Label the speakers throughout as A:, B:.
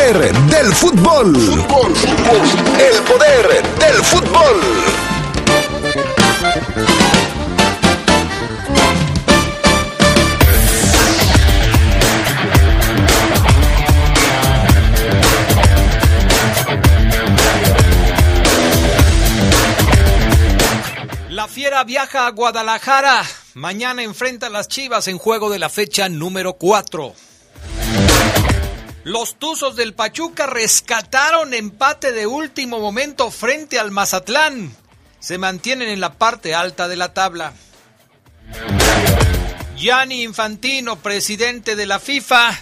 A: poder del fútbol. fútbol. El poder del fútbol.
B: La Fiera viaja a Guadalajara. Mañana enfrenta a las Chivas en juego de la fecha número 4. Los Tuzos del Pachuca rescataron empate de último momento frente al Mazatlán. Se mantienen en la parte alta de la tabla. Gianni Infantino, presidente de la FIFA,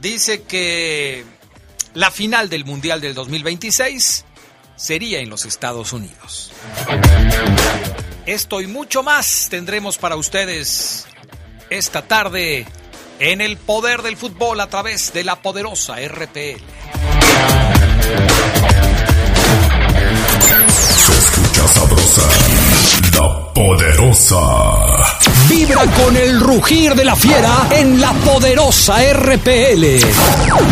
B: dice que la final del Mundial del 2026 sería en los Estados Unidos. Esto y mucho más tendremos para ustedes esta tarde en el poder del fútbol a través de la poderosa RPL.
A: Se escucha sabrosa, la poderosa.
C: Vibra con el rugir de la fiera en la poderosa RPL.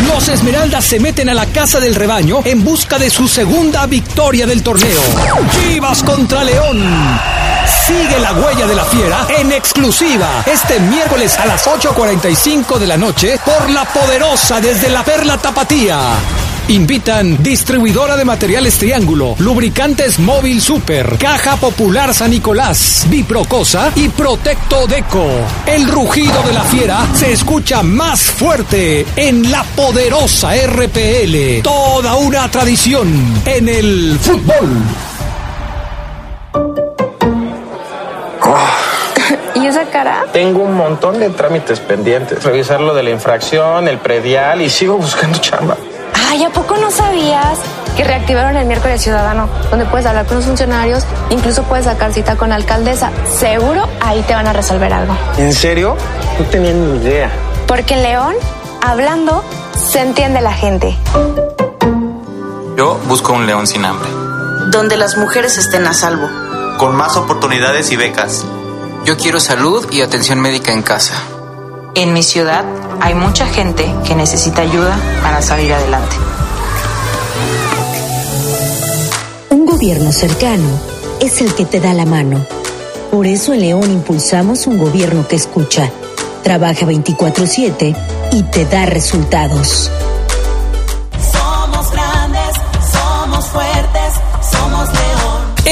C: Los Esmeraldas se meten a la casa del rebaño en busca de su segunda victoria del torneo. Chivas contra León. Sigue la huella de la fiera en exclusiva este miércoles a las 8.45 de la noche por la poderosa desde la Perla Tapatía. Invitan distribuidora de materiales Triángulo, lubricantes Móvil Super, Caja Popular San Nicolás, Biprocosa y Protecto Deco. El rugido de la fiera se escucha más fuerte en la poderosa RPL. Toda una tradición en el fútbol.
D: ¿Y esa cara?
E: Tengo un montón de trámites pendientes. Revisar lo de la infracción, el predial y sigo buscando chamba.
D: Ay, ¿a poco no sabías que reactivaron el miércoles ciudadano? Donde puedes hablar con los funcionarios, incluso puedes sacar cita con la alcaldesa. Seguro ahí te van a resolver algo.
E: ¿En serio? No tenía ni idea.
D: Porque en León, hablando, se entiende la gente.
F: Yo busco un león sin hambre.
G: Donde las mujeres estén a salvo.
F: Con más oportunidades y becas. Yo quiero salud y atención médica en casa.
G: En mi ciudad hay mucha gente que necesita ayuda para salir adelante.
H: Un gobierno cercano es el que te da la mano. Por eso en León impulsamos un gobierno que escucha, trabaja 24/7 y te da resultados.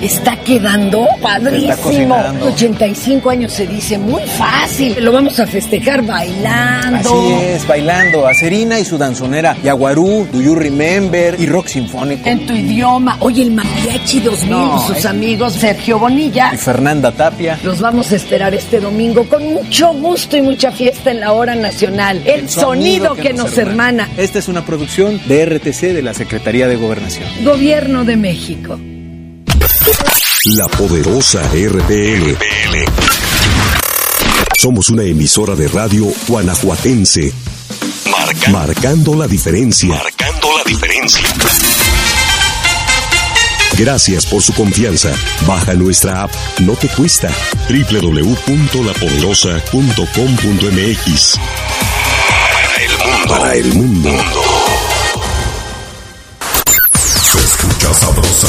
I: Está quedando padrísimo. 85 años se dice muy fácil. Lo vamos a festejar bailando.
J: Así es, bailando. Acerina y su danzonera. Yaguarú, Do You Remember y rock sinfónico.
I: En tu idioma. Oye, el Mariachi 2000
J: No,
I: y sus
J: es-
I: amigos Sergio Bonilla.
J: Y Fernanda Tapia.
I: Los vamos a esperar este domingo con mucho gusto y mucha fiesta en la hora nacional. El, sonido, que, nos hermana.
J: Esta es una producción de RTC de la Secretaría de Gobernación.
I: Gobierno de México.
A: La poderosa RPL. Somos una emisora de radio guanajuatense. marcando la diferencia. Marcando la diferencia. Gracias por su confianza. Baja nuestra app. No te cuesta. www.lapoderosa.com.mx. Para el mundo. Para el mundo. Se escucha sabrosa.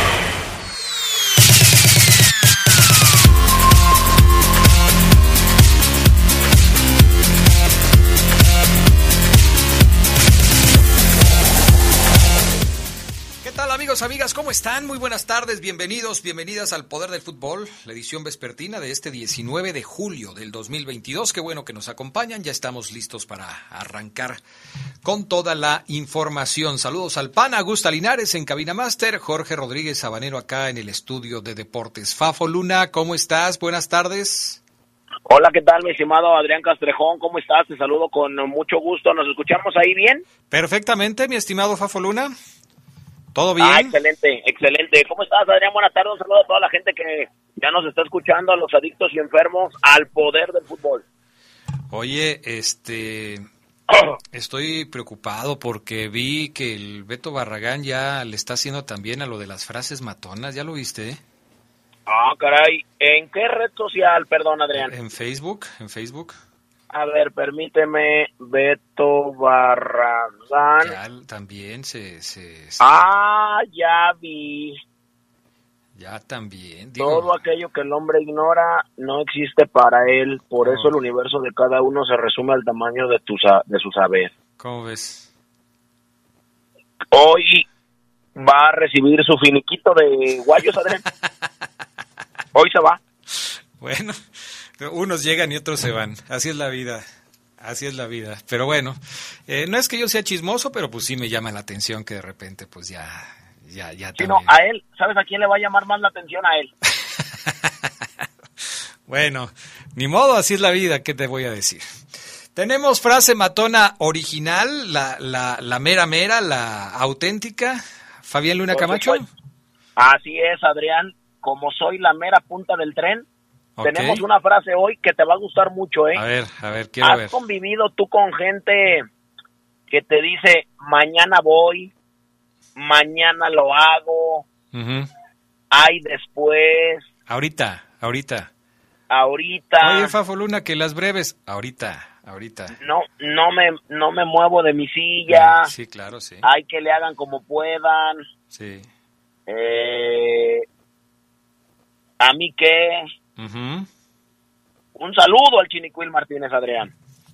B: Amigos, amigas? ¿Cómo
C: ¿Cómo están? Muy buenas tardes, bienvenidos, bienvenidas al Poder del Fútbol, la edición vespertina de este 19 de julio del 2022. Qué bueno que nos acompañan, ya estamos listos para arrancar con toda la información. Saludos al PAN, Augusta Linares en Cabina Master, Jorge Rodríguez Sabanero acá en el estudio de deportes. Fafo Luna, ¿cómo estás? Buenas tardes.
K: Hola, ¿qué tal, mi estimado Adrián Castrejón? ¿Cómo estás? Te saludo con mucho gusto. ¿Nos escuchamos ahí bien?
C: Perfectamente, mi estimado Fafo Luna. ¿Todo bien?
K: Ah, excelente, excelente. ¿Cómo estás, Adrián? Buenas tardes. Un saludo a toda la gente que ya nos está escuchando, a los adictos y enfermos, al poder del fútbol.
C: Oye, este... Estoy preocupado porque vi que el Beto Barragán ya le está haciendo también a lo de las frases matonas. ¿Ya lo viste?
K: Ah, caray. ¿En qué red social, perdón, Adrián?
C: En Facebook, en Facebook.
K: A ver, permíteme, Beto Barragán.
C: Ya también se, se, se-
K: Ah, ya vi.
C: Ya también. Digo,
K: Todo aquello que el hombre ignora no existe para él. Por eso el universo de cada uno se resume al tamaño de, tu de su saber.
C: ¿Cómo ves?
K: Hoy va a recibir su finiquito de guayos, Adrián. Hoy se va.
C: Bueno, unos llegan y otros se van. Así es la vida. Así es la vida. Pero bueno, eh, no es que yo sea chismoso, pero pues sí me llama la atención que de repente pues ya, ya, ya
K: Si no, a él, ¿sabes a quién le va a llamar más la atención a él?
C: Bueno, ni modo, así es la vida, ¿qué te voy a decir? Tenemos frase matona original, la, la, la mera mera, la auténtica. Fabián Luna Camacho.
K: Así es, Adrián. Como soy la mera punta del tren, Tenemos una frase hoy que te va a gustar mucho, ¿eh?
C: A ver, a ver, quiero
K: ¿Has
C: ver.
K: convivido tú con gente que te dice, mañana voy, mañana lo hago,
C: Ujú.
K: ay después,
C: Ahorita, ahorita.
K: ahorita,
C: Oye, Fafo Luna, que las breves. Ahorita, ahorita.
K: no, no, me, no me muevo de mi silla,
C: Sí, claro, sí.
K: hay que le hagan como puedan,
C: Sí.
K: eh, a mí qué, Un saludo al Chinicuil Martínez Adrián.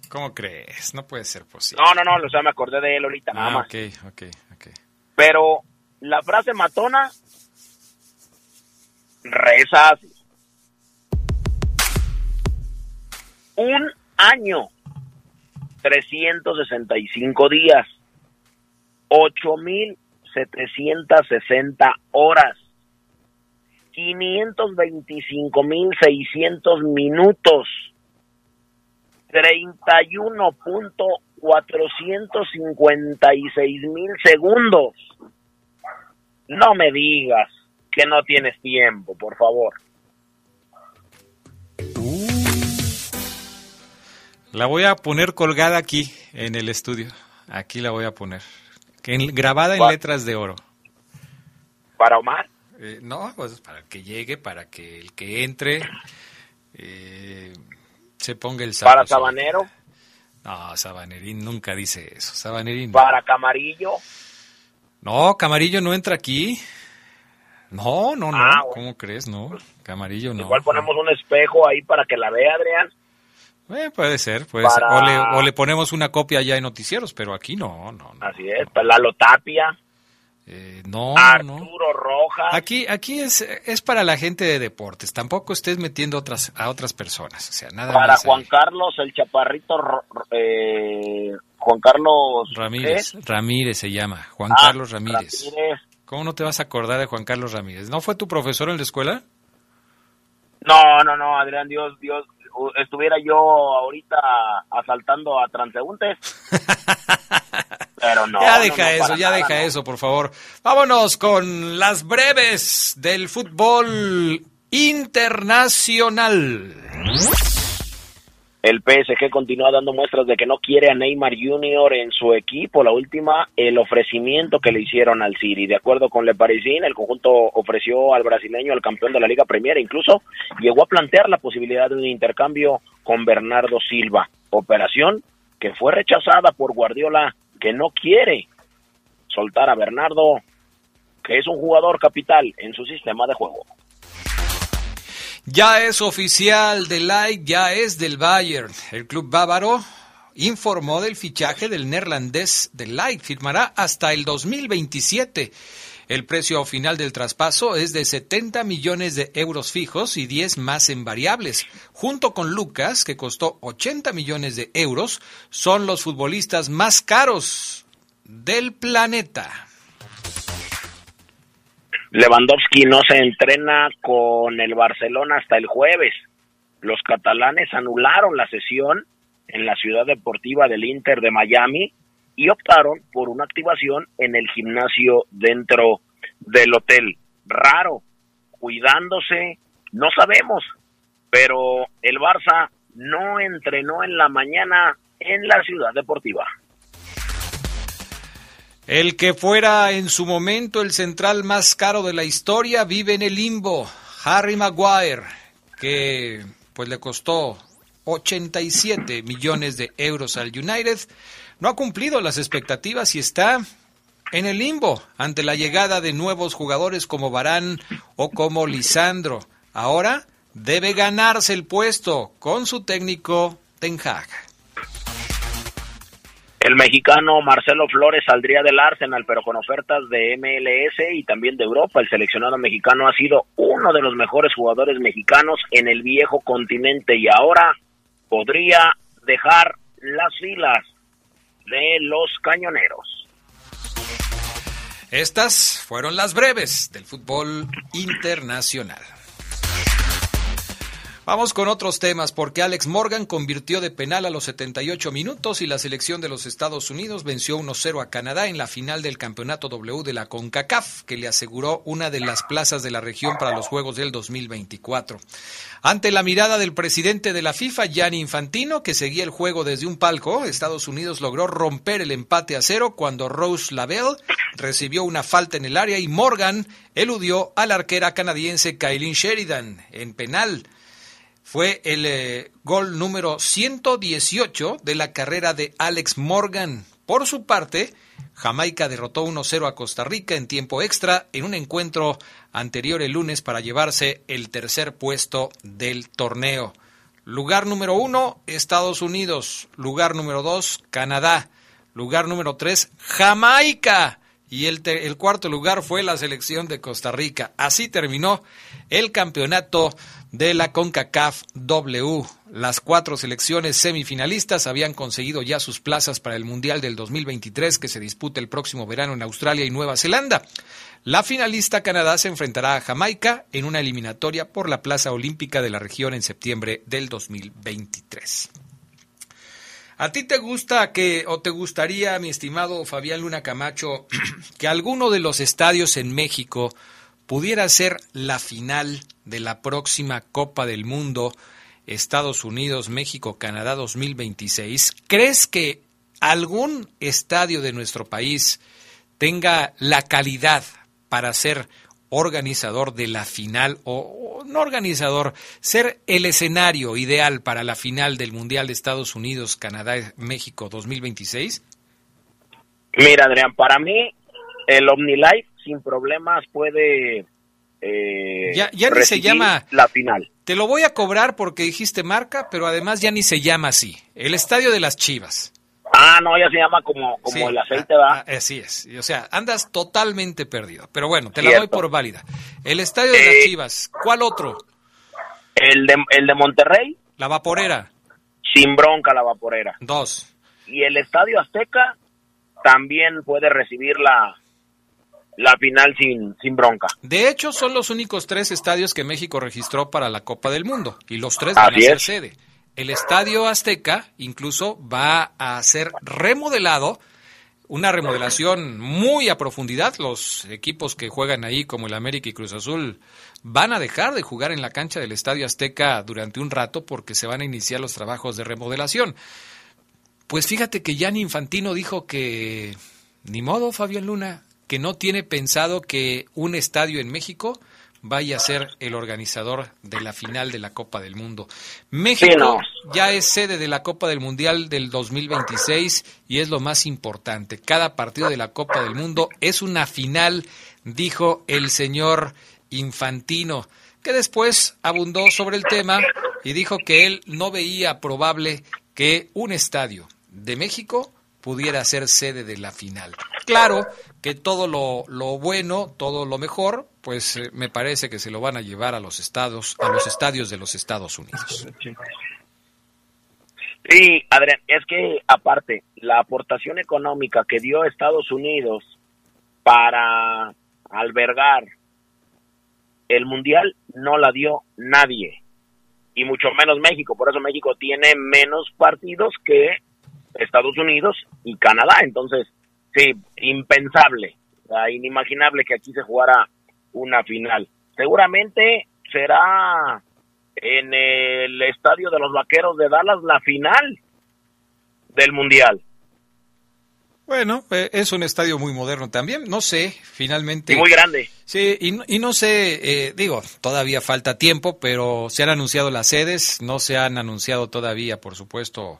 C: ¿Cómo crees? No puede ser posible.
K: No, no, no, o sea, me acordé de él ahorita nada
C: Ah,
K: más.
C: ok, ok, ok.
K: Pero la frase matona reza así. Un año, 365 días, 8.760 horas, 525.600 minutos, 31.456 mil segundos. No me digas que no tienes tiempo, por favor.
C: La voy a poner colgada aquí en el estudio. Aquí la voy a poner. En- grabada en letras de oro.
K: ¿Para Omar?
C: Eh, no, pues para que llegue, para que el que entre eh, se ponga el saco.
K: ¿Para. Sabanero?
C: No, Sabanerín nunca dice eso. Sabanerín. no.
K: ¿Para Camarillo?
C: No, Camarillo no entra aquí. No, no, no.
K: Ah, bueno.
C: ¿Cómo crees? No, Camarillo no.
K: Igual ponemos un espejo ahí para que la vea, Adrián.
C: Eh, puede ser, puede
K: Para-
C: ser. O le, o le ponemos una copia ya en noticieros, pero aquí no, no, no.
K: Así es, para Lalo Tapia,
C: Eh, no, no.
K: Arturo Rojas.
C: Aquí, aquí es, es para la gente de deportes. Tampoco estés metiendo otras, a otras personas. O sea, nada
K: para
C: más. ahí.
K: Juan Carlos, el chaparrito, eh, Juan Carlos
C: Ramírez.
K: ¿qué?
C: Ramírez se llama. Juan
K: Ah,
C: Carlos Ramírez.
K: Ramírez.
C: ¿Cómo no te vas a acordar de Juan Carlos Ramírez? ¿No fue tu profesor en la escuela?
K: No, no, no, Adrián, Dios, Dios, estuviera yo ahorita asaltando a transeúntes. Pero no.
C: ya deja
K: no,
C: eso, ya
K: nada,
C: deja
K: no.
C: eso, por favor. Vámonos con las breves del fútbol internacional.
K: El PSG continúa dando muestras de que no quiere a Neymar Jr. en su equipo. La última, el ofrecimiento que le hicieron al City. De acuerdo con Le Parisien, el conjunto ofreció al brasileño, al campeón de la Liga Premier, incluso llegó a plantear la posibilidad de un intercambio con Bernardo Silva. Operación que fue rechazada por Guardiola, que no quiere soltar a Bernardo, que es un jugador capital en su sistema de juego.
C: Ya es oficial de Like, ya es del Bayern. El club bávaro informó del fichaje del neerlandés de Like. Firmará hasta el 2027. El precio final del traspaso es de 70 millones de euros fijos y 10 más en variables. Junto con Lucas, que costó 80 millones de euros, son los futbolistas más caros del planeta.
K: Lewandowski no se entrena con el Barcelona hasta el jueves. Los catalanes anularon la sesión en la ciudad deportiva del Inter de Miami y optaron por una activación en el gimnasio dentro del hotel. Raro, cuidándose, no sabemos, pero el Barça no entrenó en la mañana en la ciudad deportiva.
C: El que fuera en su momento el central más caro de la historia vive en el limbo, Harry Maguire, que pues le costó 87 millones de euros al United no ha cumplido las expectativas y está en el limbo ante la llegada de nuevos jugadores como Barán o como Lisandro. Ahora debe ganarse el puesto con su técnico Ten Hag.
K: El mexicano Marcelo Flores saldría del Arsenal, pero con ofertas de MLS y también de Europa. El seleccionado mexicano ha sido uno de los mejores jugadores mexicanos en el viejo continente y ahora podría dejar las filas de los cañoneros.
C: Estas fueron las breves del fútbol internacional. Vamos con otros temas porque Alex Morgan convirtió de penal a los 78 minutos y la selección de los Estados Unidos venció 1-0 a Canadá en la final del Campeonato W de la CONCACAF, que le aseguró una de las plazas de la región para los Juegos del 2024. Ante la mirada del presidente de la FIFA, Gianni Infantino, que seguía el juego desde un palco, Estados Unidos logró romper el empate a cero cuando Rose Lavelle recibió una falta en el área y Morgan eludió a la arquera canadiense Kailin Sheridan en penal fue el eh, gol número 118 de la carrera de Alex Morgan. Por su parte, Jamaica derrotó 1-0 a Costa Rica en tiempo extra en un encuentro anterior el lunes para llevarse el tercer puesto del torneo. Lugar número uno, Estados Unidos. Lugar número dos, Canadá. Lugar número tres, Jamaica. Y el cuarto lugar fue la selección de Costa Rica. Así terminó el campeonato de la CONCACAF W. Las cuatro selecciones semifinalistas habían conseguido ya sus plazas para el Mundial del 2023 que se disputa el próximo verano en Australia y Nueva Zelanda. La finalista Canadá se enfrentará a Jamaica en una eliminatoria por la plaza olímpica de la región en septiembre del 2023. ¿A ti te gusta que, o te gustaría, mi estimado Fabián Luna Camacho, que alguno de los estadios en México pudiera ser la final de la próxima Copa del Mundo Estados Unidos, México, Canadá 2026, ¿crees que algún estadio de nuestro país tenga la calidad para ser organizador de la final o, no organizador, ser el escenario ideal para la final del Mundial de Estados Unidos, Canadá, México 2026?
K: Mira, Adrián, para mí el OmniLife sin problemas puede eh,
C: ya, ya ni se llama
K: la final.
C: Te lo voy a cobrar porque dijiste marca, pero además ya ni se llama así. El Estadio de las Chivas.
K: Ah, no, ya se llama como, como el aceite, va.
C: Ah, así es. O sea, andas totalmente perdido. Pero bueno, te la doy por válida. El Estadio de las Chivas. ¿Cuál otro?
K: El de, el de Monterrey,
C: La Vaporera.
K: sin bronca la vaporera.
C: Dos.
K: Y el Estadio Azteca también puede recibir la, la final sin, sin bronca.
C: De hecho, son los únicos tres estadios que México registró para la Copa del Mundo. Y los tres van
K: Así
C: a ser
K: es.
C: sede. El Estadio Azteca incluso va a ser remodelado. Una remodelación muy a profundidad. Los equipos que juegan ahí, como el América y Cruz Azul, van a dejar de jugar en la cancha del Estadio Azteca durante un rato porque se van a iniciar los trabajos de remodelación. Pues fíjate que Gianni Infantino dijo que, ni modo, Fabián Luna, que no tiene pensado que un estadio en México vaya a ser el organizador de la final de la Copa del Mundo. México
K: Sí, no.
C: ya es sede de la Copa del Mundial del 2026 y es lo más importante. Cada partido de la Copa del Mundo es una final, dijo el señor Infantino, que después abundó sobre el tema y dijo que él no veía probable que un estadio de México pudiera ser sede de la final. Claro que todo lo, bueno, todo lo mejor, pues eh, me parece que se lo van a llevar a los estados, a los estadios de los Estados Unidos.
K: Sí, Adrián, es que aparte, la aportación económica que dio Estados Unidos para albergar el Mundial no la dio nadie, y mucho menos México, por eso México tiene menos partidos que Estados Unidos y Canadá, entonces, sí, impensable, inimaginable que aquí se jugara una final. Seguramente será en el estadio de los Vaqueros de Dallas la final del Mundial.
C: Bueno, eh, es un estadio muy moderno también, no sé, finalmente.
K: Y muy grande.
C: Sí, y, no- y no sé, eh, digo, todavía falta tiempo, pero se han anunciado las sedes, no se han anunciado todavía, por supuesto,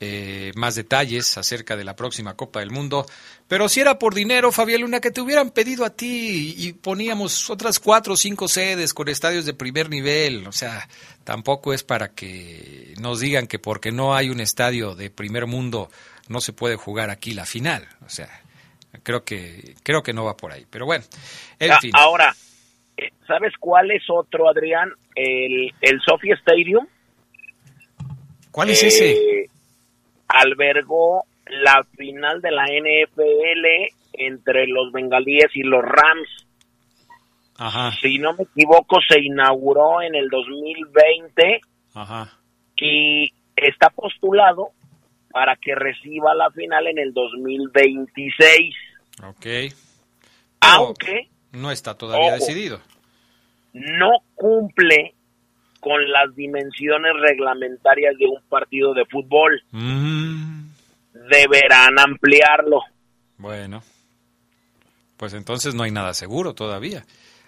C: eh, más detalles acerca de la próxima Copa del Mundo. Pero si era por dinero, Fabián Luna, que te hubieran pedido a ti y poníamos otras cuatro o cinco sedes con estadios de primer nivel, o sea, tampoco es para que nos digan que porque no hay un estadio de primer mundo no se puede jugar aquí la final, o sea, creo que creo que no va por ahí, pero bueno, en
K: Ah,
C: fin.
K: Ahora, eh, ¿sabes cuál es otro, Adrián? El, el Sophie Stadium.
C: ¿Cuál es ese?
K: Albergó la final de la NFL entre los bengalíes y los Rams.
C: Ajá,
K: Si no me equivoco, se inauguró en el 2020
C: ajá.
K: y está postulado para que reciba la final en el 2026,
C: Ok.
K: aunque
C: No está todavía
K: Ojo.
C: decidido.
K: no cumple con las dimensiones reglamentarias de un partido de fútbol.
C: Mm,
K: Deberán ampliarlo.
C: bueno. Pues entonces no hay nada seguro todavía.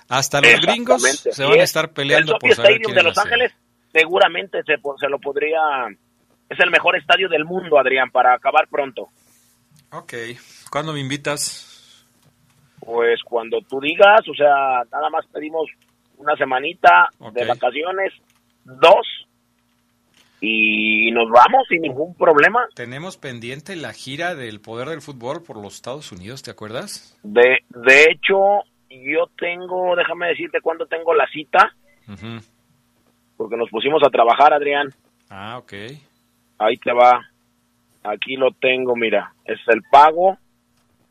C: Hasta los gringos se van a
K: es.
C: estar peleando
K: el
C: por saber
K: Stadium
C: quién
K: de Los. Ángeles seguramente se, se lo podría... Es el mejor estadio del mundo, Adrián, para acabar pronto.
C: Ok. ¿Cuándo me invitas?
K: Pues cuando tú digas, o sea, nada más pedimos una semanita de vacaciones, dos, y nos vamos sin ningún problema.
C: Tenemos pendiente la gira del poder del fútbol por los Estados Unidos, ¿te acuerdas?
K: De, de hecho, yo tengo, déjame decirte cuándo tengo la cita, porque nos pusimos a trabajar, Adrián.
C: Ah, ok.
K: Ahí te va. Aquí lo tengo, mira. Es el pago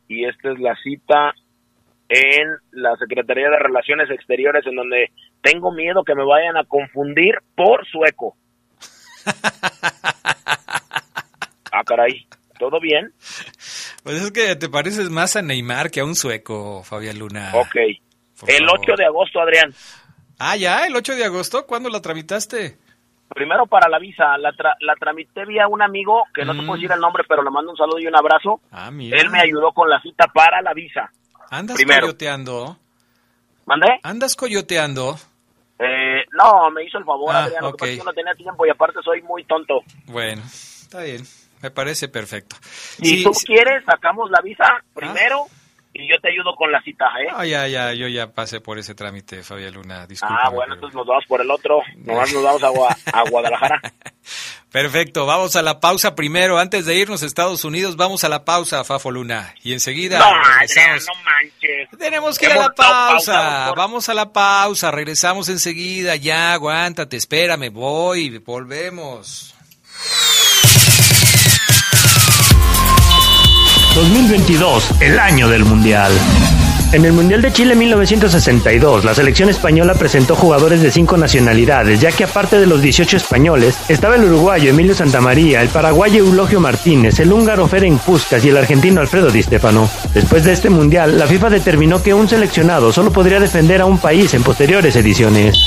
K: y esta es la cita en la Secretaría de Relaciones Exteriores en donde tengo miedo que me vayan a confundir por sueco. ah, caray. ¿Todo bien?
C: Pues es que te pareces más a Neymar que a un sueco, Fabián Luna.
K: ok.
C: por
K: El
C: favor.
K: 8 de agosto, Adrián.
C: Ah, ya, el 8 de agosto. ¿Cuándo la tramitaste?
K: Primero para la visa. La, tra- la tramité vía un amigo, que no te puedo decir el nombre, pero le mando un saludo y un abrazo.
C: Mm. Ah, mira.
K: Él me ayudó con la cita para la visa.
C: ¿Andas
K: primero.
C: coyoteando?
K: ¿Mandé?
C: ¿Andas coyoteando?
K: Eh, no, me hizo el favor,
C: Ah,
K: Adrián. Lo
C: ok.
K: que no tenía tiempo y aparte soy muy tonto.
C: Bueno, está bien. Me parece perfecto.
K: Si
C: Sí,
K: tú
C: sí.
K: quieres, sacamos la visa primero y yo te ayudo con la cita, ¿eh?
C: Ah, ya, ya, yo ya pasé por ese trámite, Fabián Luna. Disculpa.
K: ah, bueno, entonces nos vamos por el otro. Nomás nos vamos a, Gua- a Guadalajara.
C: Perfecto, vamos a la pausa primero. Antes de irnos a Estados Unidos, vamos a la pausa, Fafo Luna. Y enseguida
K: No, Adrián,
C: regresamos.
K: no manches.
C: Tenemos que ir a la pausa. Vamos a la pausa. Regresamos enseguida. Ya, aguántate, espérame, voy. Volvemos.
L: 2022, el año del Mundial. En el Mundial de Chile 1962, la selección española presentó jugadores de cinco nacionalidades, ya que aparte de los 18 españoles, estaba el uruguayo Emilio Santamaría, el paraguayo Eulogio Martínez, el húngaro Ferenc Puskas y el argentino Alfredo Di Stefano. Después de este Mundial, la FIFA determinó que un seleccionado solo podría defender a un país en posteriores ediciones.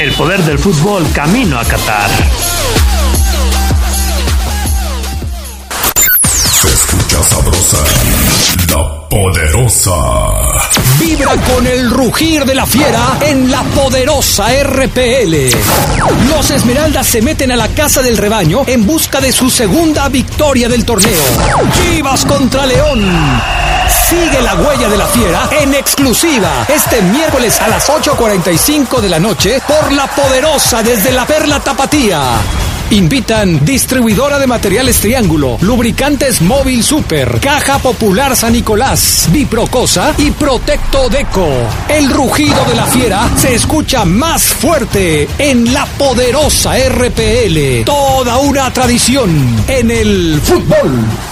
L: El poder del fútbol camino a Qatar.
B: Poderosa.
M: Vibra con el rugir de la fiera en la poderosa RPL. Los Esmeraldas se meten a la casa del rebaño en busca de su segunda victoria del torneo. Chivas contra León. Sigue la huella de la fiera en exclusiva este miércoles a las 8.45 de la noche por la poderosa desde la Perla Tapatía. Invitan distribuidora de materiales Triángulo, lubricantes Móvil Super, Caja Popular San Nicolás, Biprocosa y Protecto Deco. El rugido de la fiera se escucha más fuerte en la poderosa RPL. Toda una tradición en el fútbol.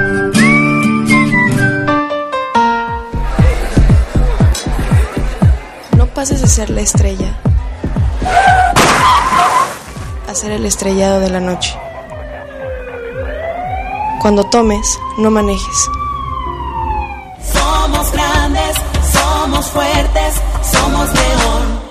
N: Pases de ser la estrella a ser el estrellado de la noche. Cuando tomes, no manejes.
O: Somos grandes, somos fuertes, somos león.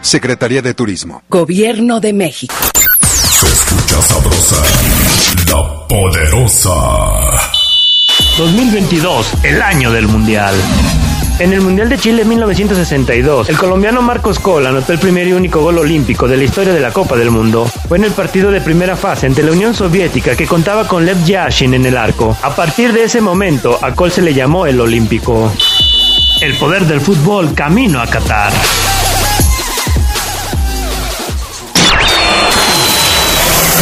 P: Secretaría de Turismo.
I: Gobierno de México.
B: Se escucha sabrosa, la poderosa.
L: 2022, el año del Mundial. En el Mundial de Chile 1962, el colombiano Marcos Col anotó el primer y único gol olímpico de la historia de la Copa del Mundo. Fue en el partido de primera fase ante la Unión Soviética que contaba con Lev Yashin en el arco. A partir de ese momento, a Col se le llamó el Olímpico. El poder del fútbol camino a Qatar.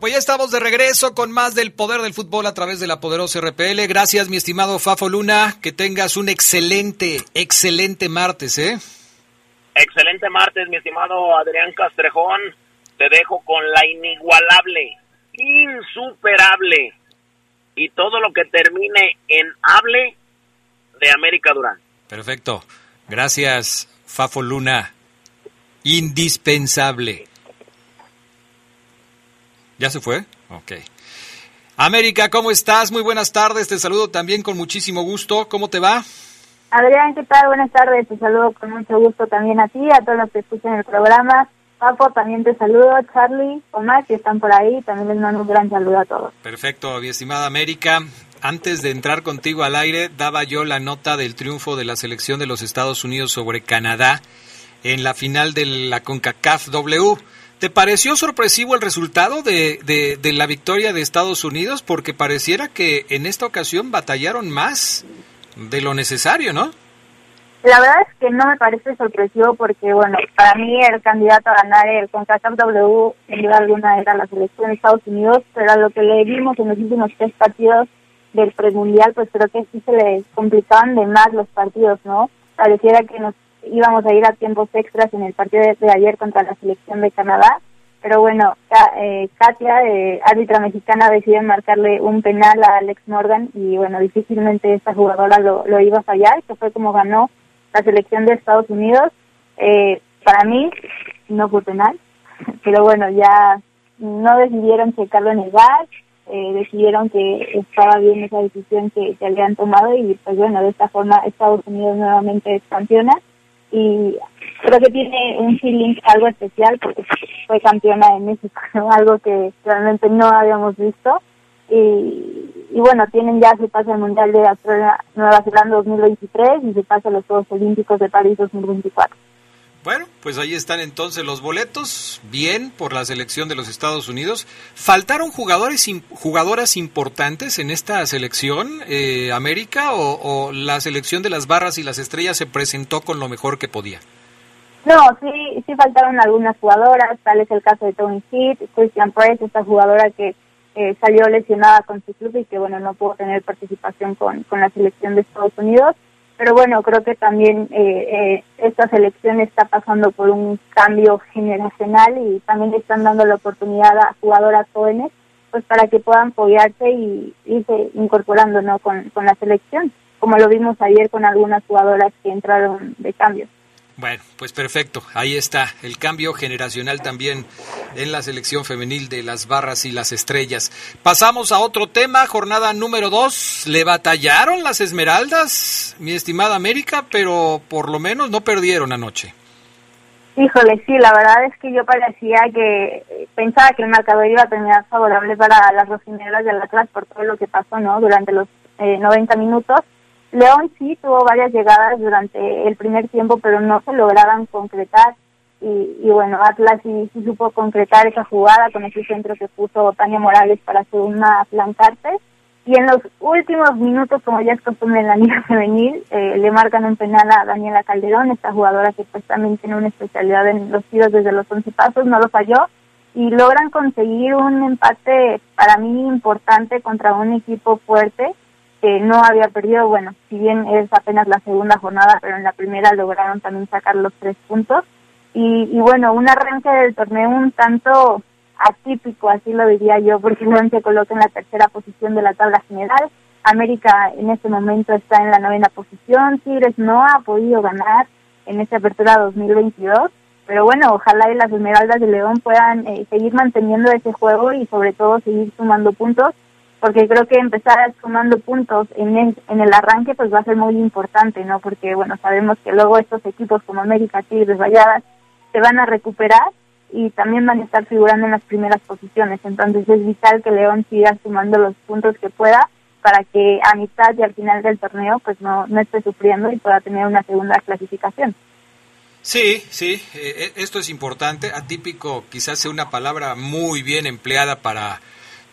C: Pues ya estamos de regreso con más del poder del fútbol a través de la poderosa RPL. Gracias, mi estimado Fafo Luna. Que tengas un excelente, excelente martes, ¿eh?
K: Excelente martes, mi estimado Adrián Castrejón. Te dejo con la inigualable, insuperable y todo lo que termine en hable de América Durán.
C: Perfecto. Gracias, Fafo Luna. Indispensable. ¿Ya se fue? Ok. América, ¿cómo estás? Muy buenas tardes. Te saludo también con muchísimo gusto. ¿Cómo te va?
Q: Adrián, ¿qué tal? Buenas tardes. Te saludo con mucho gusto también a ti, a todos los que escuchan el programa. Papo, también te saludo. Charlie, Omar, que están por ahí. También les mando un gran saludo a todos.
C: Perfecto, mi estimada América. Antes de entrar contigo al aire, daba yo la nota del triunfo de la selección de los Estados Unidos sobre Canadá en la final de la CONCACAF W. ¿Te pareció sorpresivo el resultado de, de, la victoria de Estados Unidos? Porque pareciera que en esta ocasión batallaron más de lo necesario, ¿no?
Q: La verdad es que no me parece sorpresivo porque, bueno, para mí el candidato a ganar el CONCACAF W, sin duda alguna, era la selección de Estados Unidos, pero a lo que le vimos en los últimos tres partidos del premundial, pues creo que sí se le complicaban de más los partidos, ¿no? Pareciera que nos íbamos a ir a tiempos extras en el partido de, ayer contra la selección de Canadá, pero bueno, eh, Katia, eh, árbitra mexicana, decide marcarle un penal a Alex Morgan y bueno, difícilmente esta jugadora lo, lo iba a fallar, que fue como ganó la selección de Estados Unidos. Eh, para mí no fue penal, pero bueno, ya no decidieron checarlo en el bar, eh, decidieron que estaba bien esa decisión que, que habían tomado y pues bueno, de esta forma Estados Unidos nuevamente es campeona y creo que tiene un feeling algo especial porque fue campeona de México, algo que realmente no habíamos visto y, y bueno, tienen ya su pase al Mundial de Australia, Nueva Zelanda 2023 y su pase a los Juegos Olímpicos de París 2024.
C: Bueno, pues ahí están entonces los boletos, bien por la selección de los Estados Unidos. ¿Faltaron jugadores, jugadoras importantes en esta selección, eh, América, o, o, la selección de las barras y las estrellas se presentó con lo mejor que podía?
Q: No, sí, sí faltaron algunas jugadoras, tal es el caso de Tony Heath, Christian Price, esta jugadora que eh, salió lesionada con su club y que bueno, no pudo tener participación con, con la selección de Estados Unidos pero bueno, creo que también eh, eh, esta selección está pasando por un cambio generacional y también están dando la oportunidad a jugadoras jóvenes pues para que puedan apoyarse y irse incorporando ¿no? con, con la selección, como lo vimos ayer con algunas jugadoras que entraron de cambio.
C: Bueno, pues perfecto. Ahí está el cambio generacional también en la selección femenil de las barras y las estrellas. Pasamos a otro tema, jornada número dos. Le batallaron las Esmeraldas, mi estimada América, pero por lo menos no perdieron anoche.
Q: Híjole, sí, la verdad es que yo parecía que pensaba que el marcador iba a terminar favorable para las rojineras del Atlas por todo lo que pasó, ¿no? Durante los eh, 90 minutos León sí tuvo varias llegadas durante el primer tiempo, pero no se lograban concretar. Y, bueno, Atlas sí, sí, supo concretar esa jugada con ese centro que puso Tania Morales para hacer una flancarte. Y en los últimos minutos, como ya es costumbre en la Liga Femenil, eh, le marcan un penal a Daniela Calderón, esta jugadora que también tiene una especialidad en los tiros desde los once pasos, no lo falló. Y logran conseguir un empate para mí importante contra un equipo fuerte que no había perdido, bueno, si bien es apenas la segunda jornada, pero en la primera lograron también sacar los tres puntos. Y, y bueno, un arranque del torneo un tanto atípico, así lo diría yo, porque León se coloca en la tercera posición de la tabla general. América en este momento está en la novena posición. Tigres no ha podido ganar en esta apertura 2022. Pero bueno, ojalá y las Esmeraldas de León puedan eh, seguir manteniendo ese juego y sobre todo seguir sumando puntos porque creo que empezar sumando puntos en el, en el arranque pues va a ser muy importante, ¿no? Porque bueno, sabemos que luego estos equipos como América, Tigres, Rayadas se van a recuperar y también van a estar figurando en las primeras posiciones. Entonces es vital que León siga sumando los puntos que pueda para que a mitad y al final del torneo pues no, no esté sufriendo y pueda tener una segunda clasificación.
C: Sí, sí, eh, esto es importante. Atípico quizás sea una palabra muy bien empleada para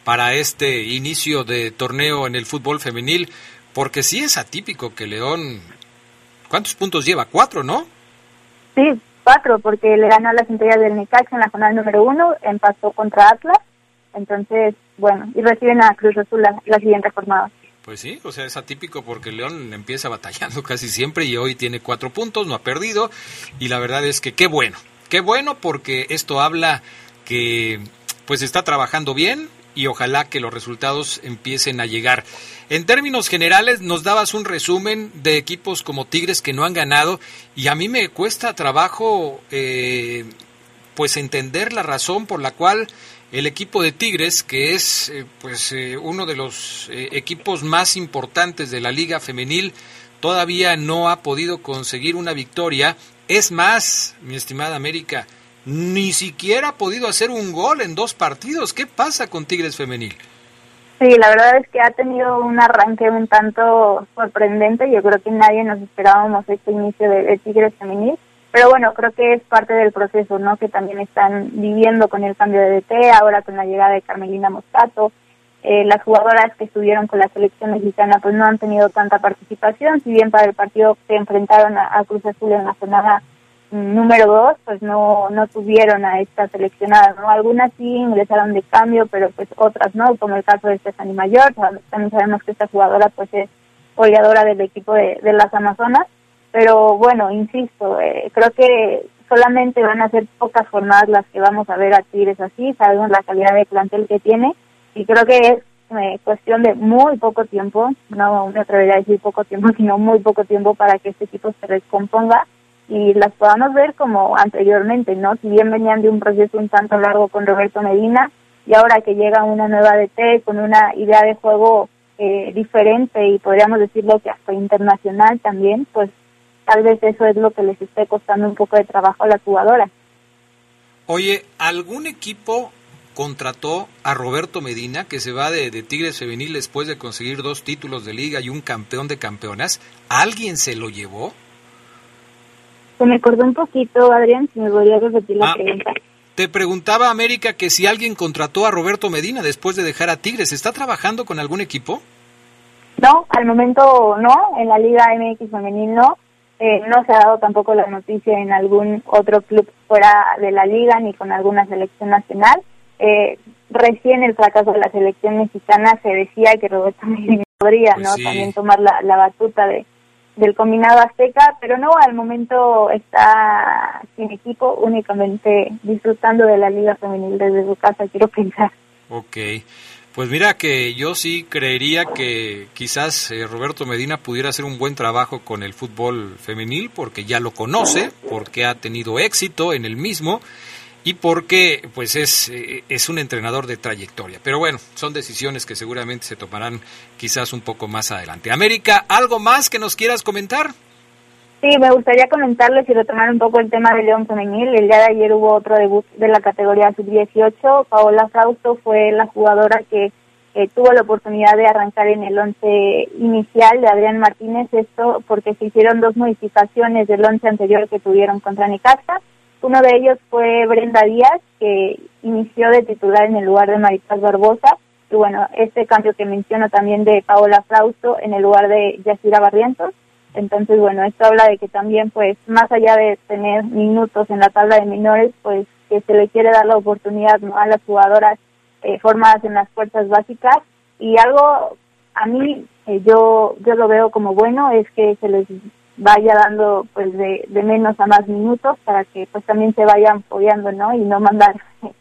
C: para este inicio de torneo en el fútbol femenil, porque sí es atípico que León, ¿cuántos puntos lleva? Cuatro, ¿no?
Q: Sí, cuatro, porque le ganó a las del Necaxa en la jornada número uno, empató contra Atlas, entonces, bueno, y reciben a Cruz Azul la, la siguiente jornada.
C: Pues sí, o sea, es atípico porque León empieza batallando casi siempre y hoy tiene cuatro puntos, no ha perdido, y la verdad es que qué bueno, qué bueno porque esto habla que pues está trabajando bien, y ojalá que los resultados empiecen a llegar. En términos generales, nos dabas un resumen de equipos como Tigres que no han ganado y a mí me cuesta trabajo eh, pues entender la razón por la cual el equipo de Tigres, que es eh, pues eh, uno de los eh, equipos más importantes de la liga femenil, todavía no ha podido conseguir una victoria. Es más, mi estimada América, ni siquiera ha podido hacer un gol en dos partidos. ¿Qué pasa con Tigres Femenil?
Q: Sí, la verdad es que ha tenido un arranque un tanto sorprendente. Yo creo que nadie nos esperábamos este inicio de, Tigres Femenil. Pero bueno, creo que es parte del proceso, ¿no? Que también están viviendo con el cambio de DT, ahora con la llegada de Carmelina Moscato. Eh, las jugadoras que estuvieron con la selección mexicana pues no han tenido tanta participación, si bien para el partido se enfrentaron a, a Cruz Azul en la jornada número dos, pues no, no tuvieron a esta seleccionada, ¿no? Algunas sí ingresaron de cambio, pero pues otras no, como el caso de Stephanie Mayor, también sabemos que esta jugadora pues es goleadora del equipo de, de las Amazonas, pero bueno, insisto, eh, creo que solamente van a ser pocas jornadas las que vamos a ver a Tigres así, sabemos la calidad de plantel que tiene, y creo que es eh, cuestión de muy poco tiempo, no me atrevería a decir poco tiempo, sino muy poco tiempo para que este equipo se recomponga y las podamos ver como anteriormente, ¿no? Si bien venían de un proceso un tanto largo con Roberto Medina, y ahora que llega una nueva DT con una idea de juego eh, diferente y podríamos decirlo que hasta internacional también, pues tal vez eso es lo que les esté costando un poco de trabajo a las jugadoras.
C: Oye, ¿algún equipo contrató a Roberto Medina, que se va de, Tigres Femenil después de conseguir dos títulos de liga y un campeón de campeonas? ¿Alguien se lo llevó?
Q: Se me acordó un poquito, Adrián, si me podría repetir la ah, pregunta.
C: Te preguntaba América que si alguien contrató a Roberto Medina después de dejar a Tigres, ¿está trabajando con algún equipo?
Q: No, al momento no, en la Liga MX femenil no. Eh, no se ha dado tampoco la noticia en algún otro club fuera de la liga ni con alguna selección nacional. Eh, recién el fracaso de la selección mexicana se decía que Roberto Medina podría pues no también tomar la, la batuta de, del combinado azteca, pero no, al momento está sin equipo, únicamente disfrutando de la liga femenil desde su casa, quiero pensar.
C: Ok, pues mira que yo sí creería que quizás eh, Roberto Medina pudiera hacer un buen trabajo con el fútbol femenil, porque ya lo conoce, porque ha tenido éxito en el mismo y porque pues es, eh, es un entrenador de trayectoria. Pero bueno, son decisiones que seguramente se tomarán quizás un poco más adelante. América, ¿algo más que nos quieras comentar?
Q: Sí, me gustaría comentarles y retomar un poco el tema de León Femenil. El día de ayer hubo otro debut de la categoría sub-18. Paola Fausto fue la jugadora que tuvo la oportunidad de arrancar en el once inicial de Adrián Martínez. Esto porque se hicieron dos modificaciones del once anterior que tuvieron contra Necaxa. Uno de ellos fue Brenda Díaz, que inició de titular en el lugar de Maripaz Barbosa. Y bueno, este cambio que menciono también de Paola Frausto en el lugar de Yacira Barrientos. Entonces, bueno, esto habla de que también, pues, más allá de tener minutos en la tabla de menores, pues, que se le quiere dar la oportunidad a las jugadoras eh, formadas en las fuerzas básicas. Y algo, a mí, eh, yo, yo lo veo como bueno, es que se les vaya dando pues de, de menos a más minutos para que pues también se vayan apoyando, ¿no? Y no mandar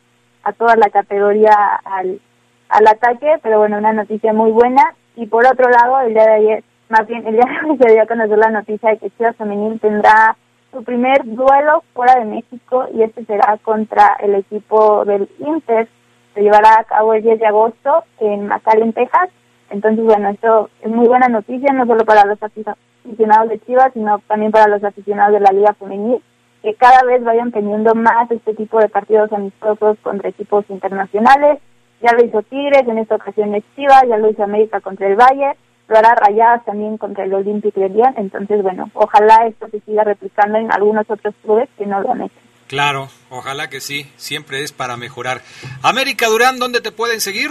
Q: a toda la categoría al, al ataque, pero bueno, una noticia muy buena. Y por otro lado, el día de ayer, más bien el día de hoy se dio a conocer la noticia de que Chivas Femenil tendrá su primer duelo fuera de México y este será contra el equipo del Inter. Se llevará a cabo el 10 de agosto en McAllen, Texas. Entonces, bueno, esto es muy buena noticia, no solo para los aficionados de Chivas, sino también para los aficionados de la Liga Femenil, que cada vez vayan teniendo más este tipo de partidos amistosos contra equipos internacionales. Ya lo hizo Tigres, en esta ocasión es Chivas, ya lo hizo América contra el Bayern, lo hará Rayadas también contra el Olympique de Lyon. Entonces, bueno, ojalá esto se siga replicando en algunos otros clubes que no lo han hecho.
C: Claro, ojalá que sí, siempre es para mejorar. América Durán, ¿dónde te pueden seguir?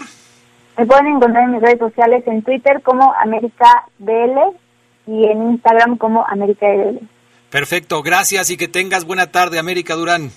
Q: Me pueden encontrar en mis redes sociales en Twitter como América BL y en Instagram como América BL.
C: Perfecto, gracias y que tengas buena tarde, América Durán.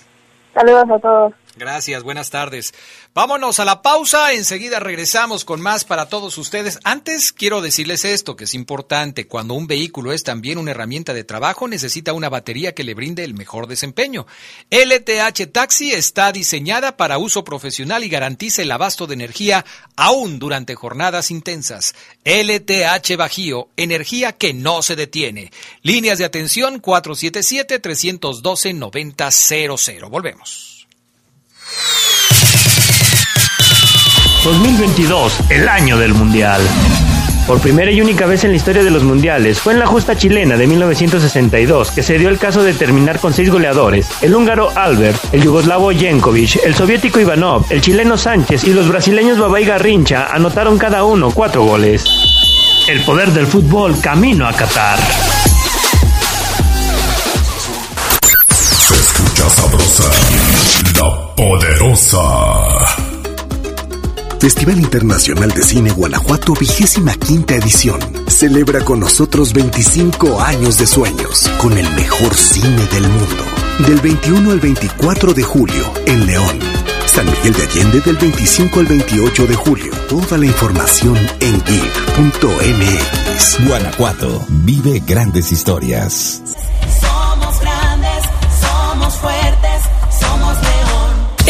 Q: Saludos a todos.
C: Gracias, buenas tardes. Vámonos a la pausa, enseguida regresamos con más para todos ustedes. Antes quiero decirles esto, que es importante, cuando un vehículo es también una herramienta de trabajo, necesita una batería que le brinde el mejor desempeño. LTH Taxi está diseñada para uso profesional y garantiza el abasto de energía aún durante jornadas intensas. LTH Bajío, energía que no se detiene. Líneas de atención 477-312-9000. Volvemos.
L: 2022, el año del Mundial. Por primera y única vez en la historia de los mundiales, fue en la justa chilena de 1962 que se dio el caso de terminar con seis goleadores: el húngaro Albert, el yugoslavo Jenkovic, el soviético Ivanov, el chileno Sánchez y los brasileños Babay Garrincha anotaron cada uno cuatro goles. El poder del fútbol camino a Qatar.
B: Poderosa.
R: Festival Internacional de Cine Guanajuato, vigésima quinta edición. Celebra con nosotros 25 años de sueños, con el mejor cine del mundo. Del 21 al 24 de julio, en León. San Miguel de Allende del 25 al 28 de julio. Toda la información en geek.mx. Guanajuato, vive grandes historias.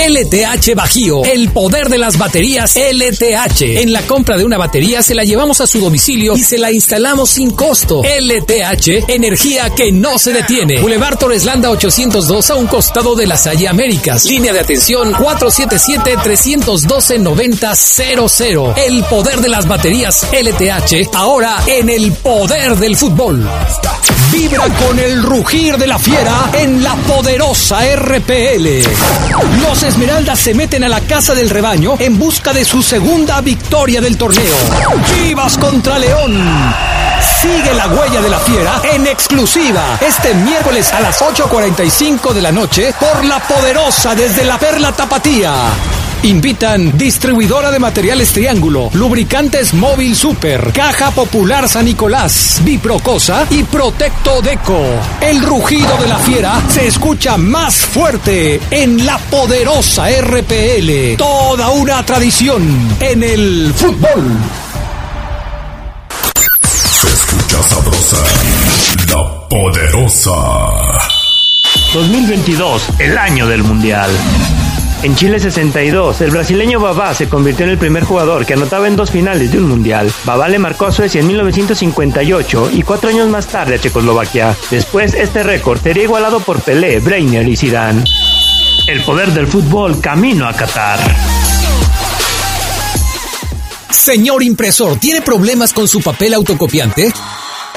C: LTH Bajío, el poder de las baterías LTH. En la compra de una batería se la llevamos a su domicilio y se la instalamos sin costo. LTH, energía que no se detiene. Boulevard Torreslanda 802 a un costado de las Salle Américas. Línea de atención 477-312-9000. El poder de las baterías LTH, ahora en el poder del fútbol. Vibra con el rugir de la fiera en la poderosa RPL. Los Esmeraldas se meten a la casa del rebaño en busca de su segunda victoria del torneo. Chivas contra León. Sigue la huella de la fiera en exclusiva este miércoles a las 8.45 de la noche por la poderosa desde la Perla Tapatía. Invitan distribuidora de materiales Triángulo, lubricantes Móvil Super, Caja Popular San Nicolás, Biprocosa y Protecto Deco. El rugido de la fiera se escucha más fuerte en la poderosa RPL. Toda una tradición en el fútbol.
B: Se escucha sabrosa, la poderosa.
L: 2022, el año del Mundial. En Chile 62, el brasileño Babá se convirtió en el primer jugador que anotaba en dos finales de un mundial. Babá le marcó a Suecia en 1958 y cuatro años más tarde a Checoslovaquia. Después, este récord sería igualado por Pelé, Breiner y Zidane. El poder del fútbol camino a Qatar.
C: Señor impresor, ¿tiene problemas con su papel autocopiante?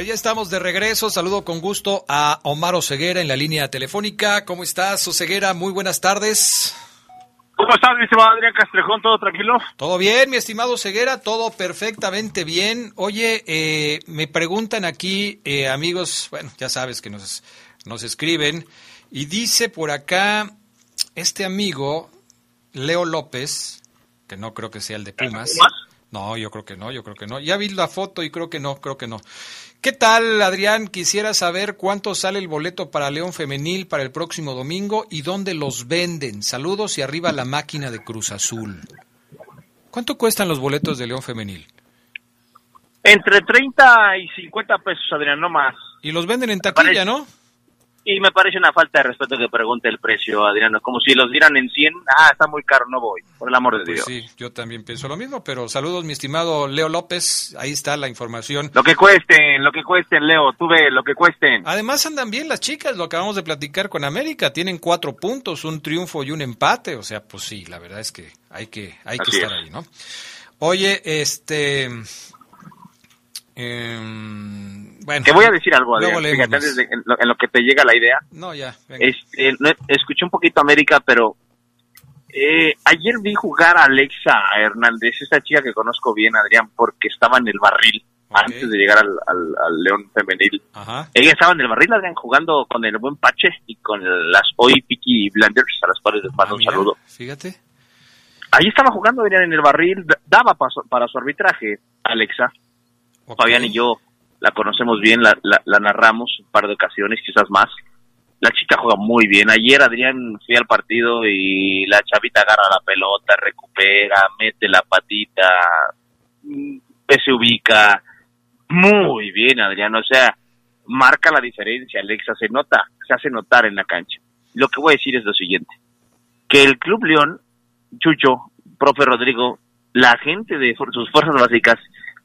S: Pues ya estamos de regreso. Saludo con gusto a Omar Oseguera en la línea telefónica. ¿Cómo estás, Oseguera? Muy buenas tardes.
T: ¿Cómo estás, mi estimado Adrián Castrejón? ¿Todo tranquilo?
S: Todo bien, mi estimado Ceguera, todo perfectamente bien. Oye, eh, me preguntan aquí, eh, amigos, bueno, ya sabes que nos, nos escriben, y dice por acá este amigo, Leo López, que no creo que sea el de Pumas. No, yo creo que no, yo creo que no. Ya vi la foto y creo que no, creo que no. ¿Qué tal, Adrián? Quisiera saber cuánto sale el boleto para León Femenil para el próximo domingo y dónde los venden. Saludos y arriba la máquina de Cruz Azul. ¿Cuánto cuestan los boletos de León Femenil?
T: Entre 30 y 50 pesos, Adrián, no más.
S: Y los venden en taquilla, ¿no?
T: Y me parece una falta de respeto que pregunte el precio, Adriano. Como si los dieran en 100. Ah, está muy caro, no voy. Por el amor de
S: Pues
T: Dios.
S: sí, yo también pienso lo mismo, pero saludos, mi estimado Leo López. Ahí está la información.
T: Lo que cuesten, lo que cuesten, Leo. Tú ve, lo que cuesten.
S: Además andan bien las chicas, lo acabamos de platicar con América. Tienen cuatro puntos, un triunfo y un empate. O sea, pues sí, la verdad es que hay que, hay que estar
T: es.
S: ahí, ¿no? Oye, este... bueno,
T: Te voy a decir algo, Adrián.
S: leemos
T: Fíjate, antes de- en, lo, en lo que te llega la idea.
S: No, ya, venga.
T: Este, no- escuché un poquito América, pero eh, ayer vi jugar a Alexa Hernández, esa chica que conozco bien, Adrián, porque estaba en el barril antes de llegar al, al- al León Femenil.
S: Ajá.
T: Ella estaba en el barril, Adrián, jugando con el buen Pache y con las hoy Picky Blenders, a las cuales les mando un
S: mira.
T: saludo.
S: Fíjate.
T: Ahí estaba jugando Adrián en el barril, daba para su arbitraje, Alexa. Fabián y yo la conocemos bien, la, la, la narramos un par de ocasiones, quizás más. La chica juega muy bien. Ayer Adrián fui al partido y la chavita agarra la pelota, recupera, mete la patita, mm, se ubica. Muy bien, Adrián. O sea, marca la diferencia, Alexa. Se nota, se hace notar en la cancha. Lo que voy a decir es lo siguiente. Que el Club León, Chucho, profe Rodrigo, la gente de sus fuerzas básicas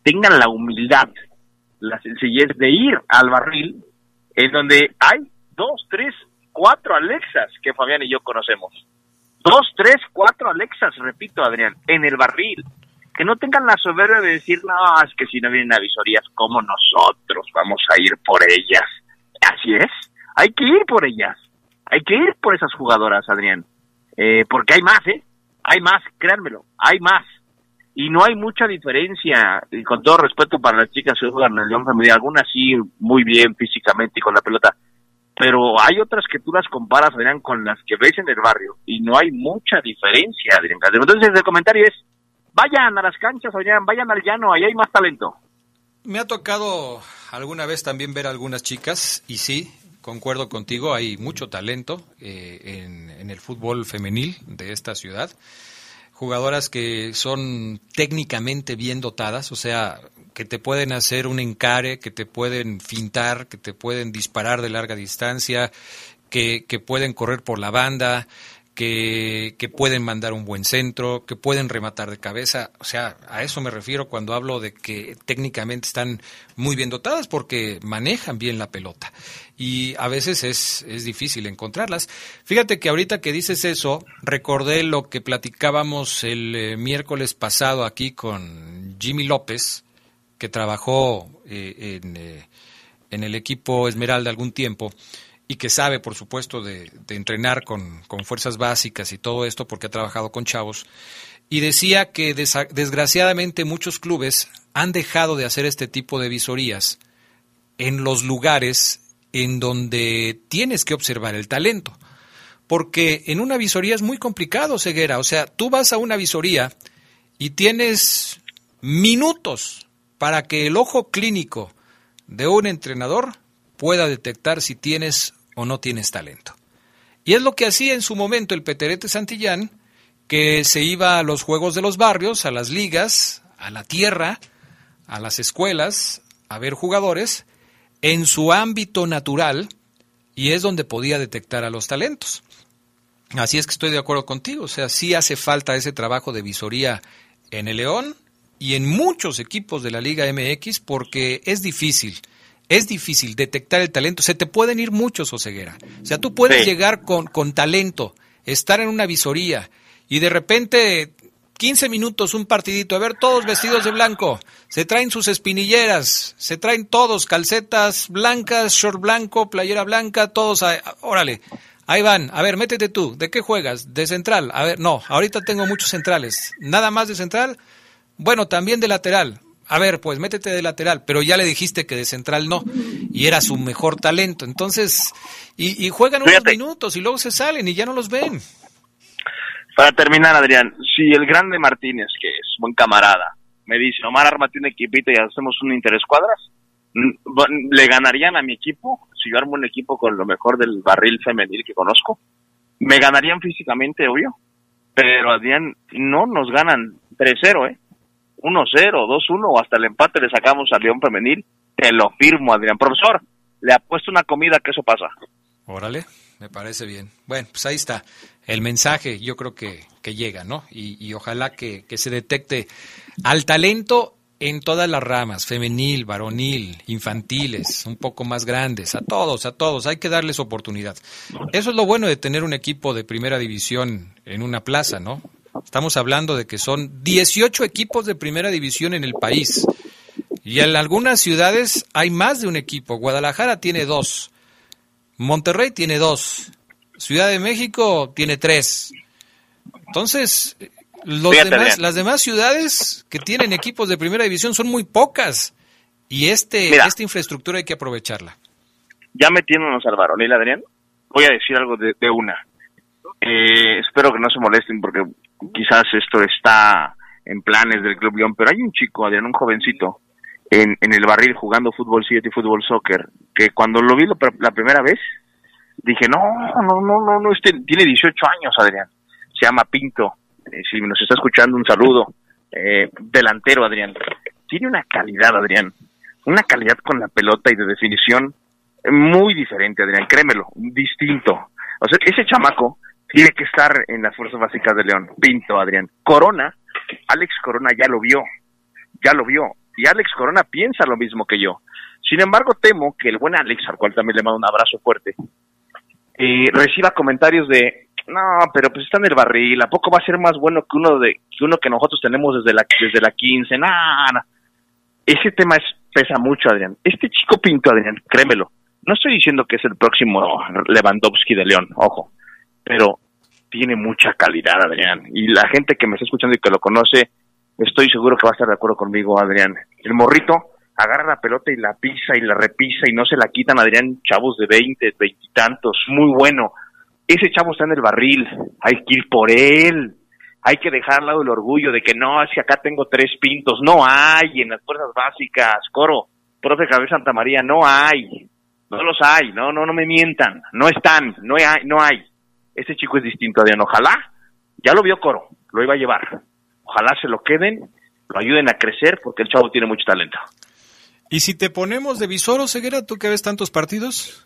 T: tengan la humildad, la sencillez de ir al barril en donde hay dos, tres, cuatro Alexas que Fabián y yo conocemos. Dos, tres, cuatro Alexas, repito, Adrián, en el barril. Que no tengan la soberbia de decir, no, es que si no vienen avisorías, como nosotros vamos a ir por ellas. Así es, hay que ir por ellas. Hay que ir por esas jugadoras, Adrián. eh, porque hay más, ¿eh? Hay más, créanmelo, hay más. Y no hay mucha diferencia, y con todo respeto para las chicas que juegan el León Femenil, algunas sí muy bien físicamente y con la pelota, pero hay otras que tú las comparas, Adrián, con las que ves en el barrio, y no hay mucha diferencia, Adrián. Entonces el comentario es, vayan a las canchas, Adrián, vayan al llano, ahí hay más talento.
C: Me ha tocado alguna vez también ver a algunas chicas, y sí, concuerdo contigo, hay mucho talento eh, en, en el fútbol femenil de esta ciudad jugadoras que son técnicamente bien dotadas, o sea, que te pueden hacer un encare, que te pueden fintar, que te pueden disparar de larga distancia, que, que pueden correr por la banda, que, que, pueden mandar un buen centro, que pueden rematar de cabeza. O sea, a eso me refiero cuando hablo de que técnicamente están muy bien dotadas porque manejan bien la pelota. Y a veces es, es difícil encontrarlas. Fíjate que ahorita que dices eso, recordé lo que platicábamos el eh, miércoles pasado aquí con Jimmy López, que trabajó eh, en, eh, en el equipo Esmeralda algún tiempo y que sabe, por supuesto, de, entrenar con, fuerzas básicas y todo esto porque ha trabajado con chavos, y decía que desgraciadamente muchos clubes han dejado de hacer este tipo de visorías en los lugares en donde tienes que observar el talento. Porque en una visoría es muy complicado, Ceguera. O sea, tú vas a una visoría y tienes minutos para que el ojo clínico de un entrenador pueda detectar si tienes o no tienes talento. Y es lo que hacía en su momento el Peterete Santillán, que se iba a los juegos de los barrios, a las ligas, a la tierra, a las escuelas, a ver jugadores en su ámbito natural y es donde podía detectar a los talentos. Así es que estoy de acuerdo contigo, o sea, sí hace falta ese trabajo de visoría en el León y en muchos equipos de la Liga MX porque es difícil es difícil detectar el talento. Se te pueden ir muchos, Oseguera. O sea, tú puedes llegar con, con talento, estar en una visoría y de repente 15 minutos, un partidito, a ver, todos vestidos de blanco, se traen sus espinilleras, se traen todos, calcetas blancas, short blanco, playera blanca, todos, órale, ahí van, a ver, métete tú, ¿de qué juegas? De central, a ver, no, ahorita tengo muchos centrales, nada más de central, bueno, también de lateral, a ver, pues métete de lateral, pero ya le dijiste que de central no, y era su mejor talento. Entonces, y, juegan unos minutos y luego se salen y ya no los ven.
T: Para terminar, Adrián, si el grande Martínez, que es buen camarada, me dice, Omar, ármate un equipito y hacemos un interescuadras, ¿le ganarían a mi equipo si yo armo un equipo con lo mejor del barril femenil que conozco? Me ganarían físicamente, obvio, pero Adrián, no nos ganan 3-0, ¿eh? 1-0, 2-1 o hasta el empate le sacamos al León Femenil, te lo firmo, Adrián. Profesor, le ha puesto una comida que eso pasa.
C: Órale, me parece bien. Bueno, pues ahí está. El mensaje yo creo que, que llega, ¿no? Y, ojalá que, que se detecte al talento en todas las ramas, femenil, varonil, infantiles, un poco más grandes, a todos, a todos, hay que darles oportunidad. Eso es lo bueno de tener un equipo de primera división en una plaza, ¿no? Estamos hablando de que son 18 equipos de primera división en el país. Y en algunas ciudades hay más de un equipo. Guadalajara tiene dos. Monterrey tiene dos. Ciudad de México tiene tres. Entonces, los demás, las demás ciudades que tienen equipos de primera división son muy pocas. Y este, esta infraestructura hay que aprovecharla.
T: Ya metiéndonos al varonil, Adrián, voy a decir algo de, de una. Eh, espero que no se molesten porque quizás esto está en planes del Club León, pero hay un chico, Adrián, un jovencito, en, en el barril jugando fútbol 7 y fútbol soccer, que cuando lo vi la primera vez, dije, no, no, no, no, no, este tiene 18 años, Adrián, se llama Pinto, eh, si nos está escuchando, un saludo, eh, delantero, Adrián, tiene una calidad, Adrián, una calidad con la pelota y de definición muy diferente, Adrián, créemelo, distinto. O sea, ese chamaco tiene que estar en las fuerzas básicas de León. Pinto, Adrián. Corona, Alex Corona ya lo vio, ya lo vio. Y Alex Corona piensa lo mismo que yo. Sin embargo, temo que el buen Alex, al cual también le mando un abrazo fuerte, eh, reciba comentarios de, no, pero pues está en el barril, ¿a poco va a ser más bueno que uno de que uno que nosotros tenemos desde la desde la 15? Nada. Ese tema es, pesa mucho, Adrián. Este chico Pinto, Adrián, créemelo. No estoy diciendo que es el próximo Lewandowski de León, ojo, pero tiene mucha calidad, Adrián. Y la gente que me está escuchando y que lo conoce, estoy seguro que va a estar de acuerdo conmigo, Adrián. El morrito agarra la pelota y la pisa y la repisa y no se la quitan, Adrián, chavos de 20, veintitantos, muy bueno. Ese chavo está en el barril, hay que ir por él. Hay que dejar al lado el orgullo de que no, si acá tengo tres pintos, no hay en las fuerzas básicas, coro, profe Javier Santa María, no hay, no los hay, no, no, no me mientan, no están, no hay, no hay. Ese chico es distinto, Adrián, ojalá, ya lo vio Coro, lo iba a llevar, ojalá se lo queden, lo ayuden a crecer porque el chavo tiene mucho talento.
C: ¿Y si te ponemos de visor o ceguera, tú que ves tantos partidos?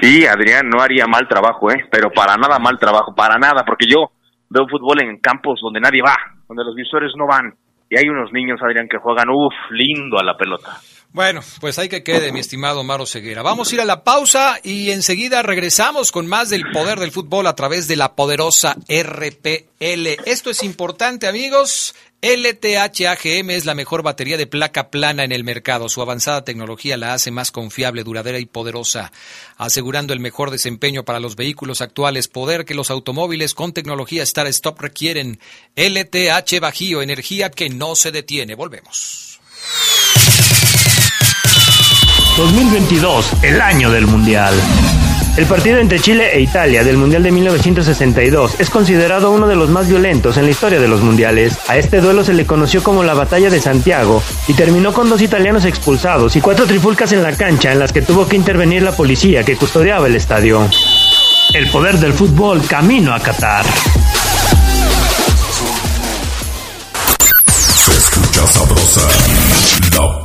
T: Sí, Adrián, no haría mal trabajo, ¿eh? Pero para nada mal trabajo, para nada, porque yo veo fútbol en campos donde nadie va, donde los visores no van. Y hay unos niños, Adrián, que juegan, uff, lindo a la pelota.
C: Bueno, pues hay que quede, mi estimado Maro Ceguera. Vamos a ir a la pausa y enseguida regresamos con más del poder del fútbol a través de la poderosa RPL. Esto es importante, amigos. LTH AGM es la mejor batería de placa plana en el mercado. Su avanzada tecnología la hace más confiable, duradera y poderosa, asegurando el mejor desempeño para los vehículos actuales, poder que los automóviles con tecnología Star Stop requieren. LTH Bajío, energía que no se detiene. Volvemos.
L: 2022, el año del Mundial. El partido entre Chile e Italia del Mundial de 1962 es considerado uno de los más violentos en la historia de los mundiales. A este duelo se le conoció como la Batalla de Santiago y terminó con dos italianos expulsados y cuatro trifulcas en la cancha en las que tuvo que intervenir la policía que custodiaba el estadio. El poder del fútbol camino a Qatar.
B: Se escucha sabrosa,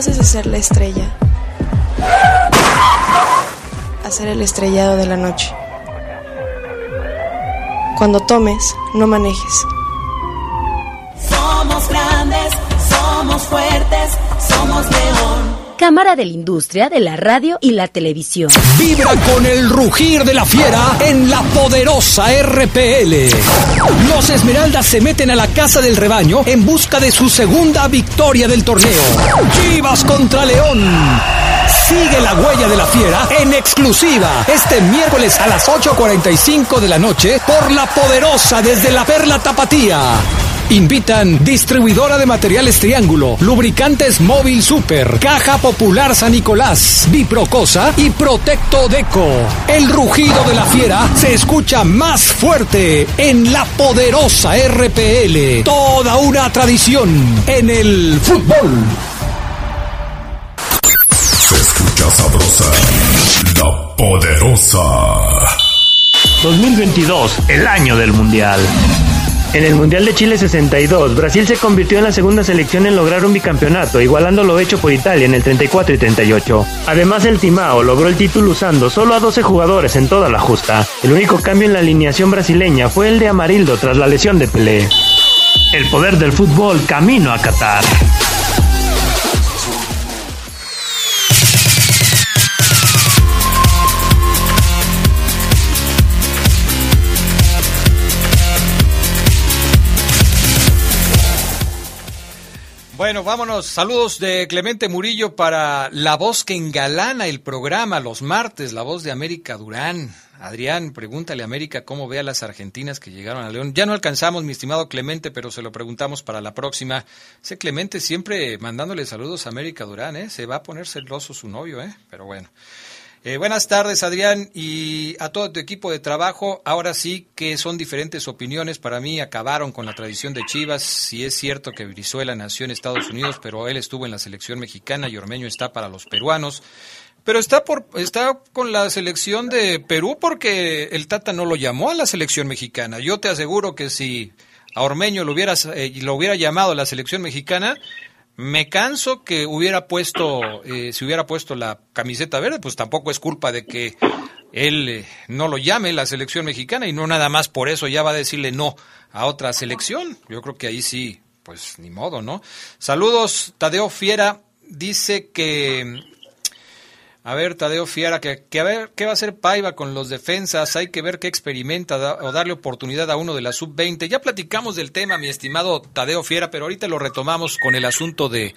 N: Pases de ser la estrella a ser el estrellado de la noche. Cuando tomes, no manejes.
O: Somos grandes, somos fuertes, somos león.
U: Cámara de la Industria de la Radio y la Televisión.
M: Vibra con el rugir de la fiera en la poderosa RPL. Los Esmeraldas se meten a la casa del rebaño en busca de su segunda victoria del torneo. Chivas contra León. Sigue la huella de la fiera en exclusiva este miércoles a las 8.45 de la noche por la poderosa desde la Perla Tapatía. Invitan distribuidora de materiales Triángulo, lubricantes Móvil Super, Caja Popular San Nicolás, Biprocosa y Protecto Deco. El rugido de la fiera se escucha más fuerte en la poderosa RPL. Toda una tradición en el fútbol.
B: Se escucha sabrosa, la poderosa.
L: 2022, el año del Mundial. En el Mundial de Chile 62, Brasil se convirtió en la segunda selección en lograr un bicampeonato, igualando lo hecho por Italia en el 34 y 38. Además, el Timao logró el título usando solo a 12 jugadores en toda la justa. El único cambio en la alineación brasileña fue el de Amarildo tras la lesión de Pelé. El poder del fútbol camino a Qatar.
C: Bueno, vámonos. Saludos de Clemente Murillo para la voz que engalana el programa los martes, la voz de América Durán. Adrián, pregúntale a América cómo ve a las argentinas que llegaron a León. Ya no alcanzamos, mi estimado Clemente, pero se lo preguntamos para la próxima. Ese Clemente siempre mandándole saludos a América Durán, ¿eh? Se va a poner celoso su novio, ¿eh? Pero bueno. Eh, buenas tardes, Adrián, y a todo tu equipo de trabajo. Ahora sí que son diferentes opiniones. Para mí acabaron con la tradición de Chivas. Si es cierto que Brizuela nació en Estados Unidos, pero él estuvo en la selección mexicana y Ormeño está para los peruanos. Pero está por está con la selección de Perú porque el Tata no lo llamó a la selección mexicana. Yo te aseguro que si a Ormeño lo hubieras eh, lo hubiera llamado a la selección mexicana, me canso que hubiera puesto, eh, si hubiera puesto la camiseta verde, pues tampoco es culpa de que él eh, no lo llame la selección mexicana y no nada más por eso ya va a decirle no a otra selección. Yo creo que ahí sí, pues ni modo, ¿no? Saludos, Tadeo Fiera dice que a ver, Tadeo Fiera, que, que, a ver qué va a hacer Paiva con los defensas, hay que ver qué experimenta o darle oportunidad a uno de la sub-20. Ya platicamos del tema, mi estimado Tadeo Fiera, pero ahorita lo retomamos con el asunto de,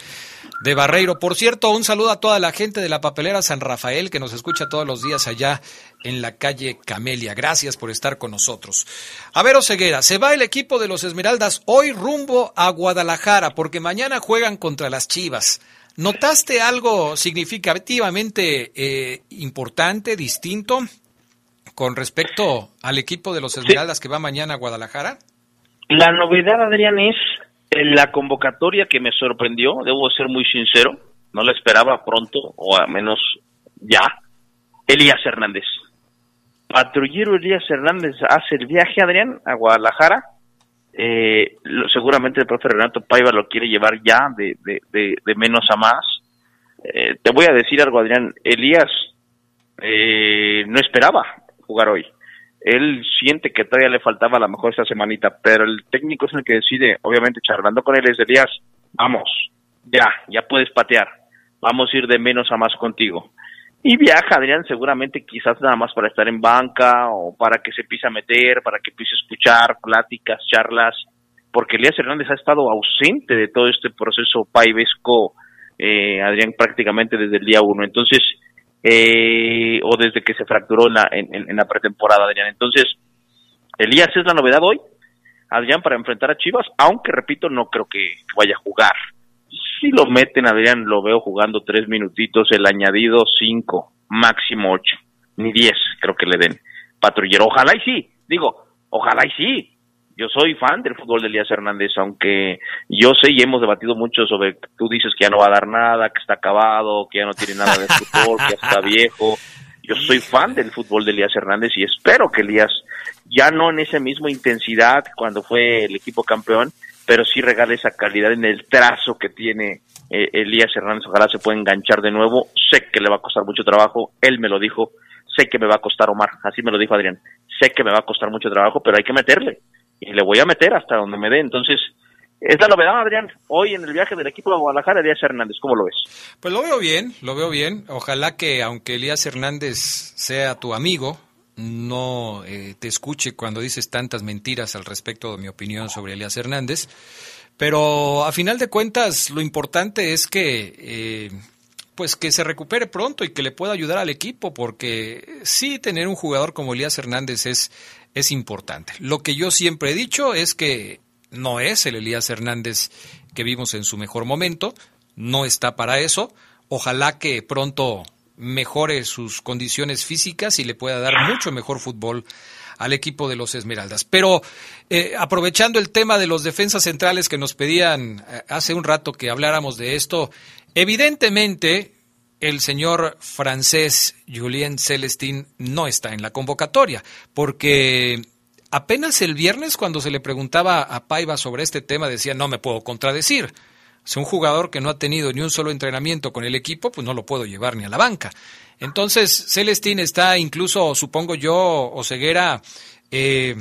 C: de Barreiro. Por cierto, un saludo a toda la gente de la papelera San Rafael que nos escucha todos los días allá en la calle Camelia. Gracias por estar con nosotros. A ver, Oseguera, se va el equipo de los Esmeraldas hoy rumbo a Guadalajara porque mañana juegan contra las Chivas. ¿Notaste algo significativamente eh, importante, distinto, con respecto al equipo de los Esmeraldas que va mañana a Guadalajara?
T: La novedad, Adrián, es la convocatoria que me sorprendió, debo ser muy sincero, no la esperaba pronto, o al menos ya, Elías Hernández. Patrullero Elías Hernández hace el viaje, Adrián, a Guadalajara, eh, seguramente el profe Renato Paiva lo quiere llevar ya de, de, menos a más. Eh, te voy a decir algo, Adrián. Elías eh, no esperaba jugar hoy. Él siente que todavía le faltaba a lo mejor esta semanita, pero el técnico es el que decide, obviamente charlando con él, es Elías, vamos, ya, ya puedes patear, vamos a ir de menos a más contigo. Y viaja Adrián seguramente quizás nada más para estar en banca o para que se empiece a meter, para que empiece a escuchar pláticas, charlas, porque Elías Hernández ha estado ausente de todo este proceso paivesco, eh, Adrián, prácticamente desde el día uno. Entonces, eh, o desde que se fracturó en la, en, la pretemporada, Adrián. Entonces, Elías es la novedad hoy, Adrián, para enfrentar a Chivas, aunque repito, no creo que vaya a jugar si lo meten, Adrián, lo veo jugando tres minutitos, el añadido cinco, máximo ocho, ni diez creo que le den. Patrullero, ojalá y sí, digo, ojalá y sí. Yo soy fan del fútbol de Elías Hernández, aunque yo sé y hemos debatido mucho sobre, tú dices que ya no va a dar nada, que está acabado, que ya no tiene nada de fútbol, que ya está viejo. Yo soy fan del fútbol de Elías Hernández y espero que Elías, ya no en esa misma intensidad cuando fue el equipo campeón, pero sí regala esa calidad en el trazo que tiene eh, Elías Hernández. Ojalá se pueda enganchar de nuevo. Sé que le va a costar mucho trabajo, él me lo dijo. Sé que me va a costar Omar, así me lo dijo Adrián. Sé que me va a costar mucho trabajo, pero hay que meterle. Y le voy a meter hasta donde me dé. Entonces, es la novedad, Adrián. Hoy en el viaje del equipo de Guadalajara, Elías Hernández, ¿cómo lo ves?
C: Pues lo veo bien, lo veo bien. Ojalá que, aunque Elías Hernández sea tu amigo, no eh, te escuche cuando dices tantas mentiras al respecto de mi opinión sobre Elías Hernández. Pero a final de cuentas, lo importante es que, eh, pues que se recupere pronto y que le pueda ayudar al equipo, porque sí tener un jugador como Elías Hernández es, es importante. Lo que yo siempre he dicho es que no es el Elías Hernández que vimos en su mejor momento, no está para eso. Ojalá que pronto mejore sus condiciones físicas y le pueda dar mucho mejor fútbol al equipo de los Esmeraldas. Pero eh, aprovechando el tema de los defensas centrales que nos pedían eh, hace un rato que habláramos de esto, evidentemente el señor francés Julien Celestin no está en la convocatoria, porque apenas el viernes cuando se le preguntaba a Paiva sobre este tema decía no me puedo contradecir. Si un jugador que no ha tenido ni un solo entrenamiento con el equipo, pues no lo puedo llevar ni a la banca. Entonces, Celestín está incluso, supongo yo, o Ceguera, eh,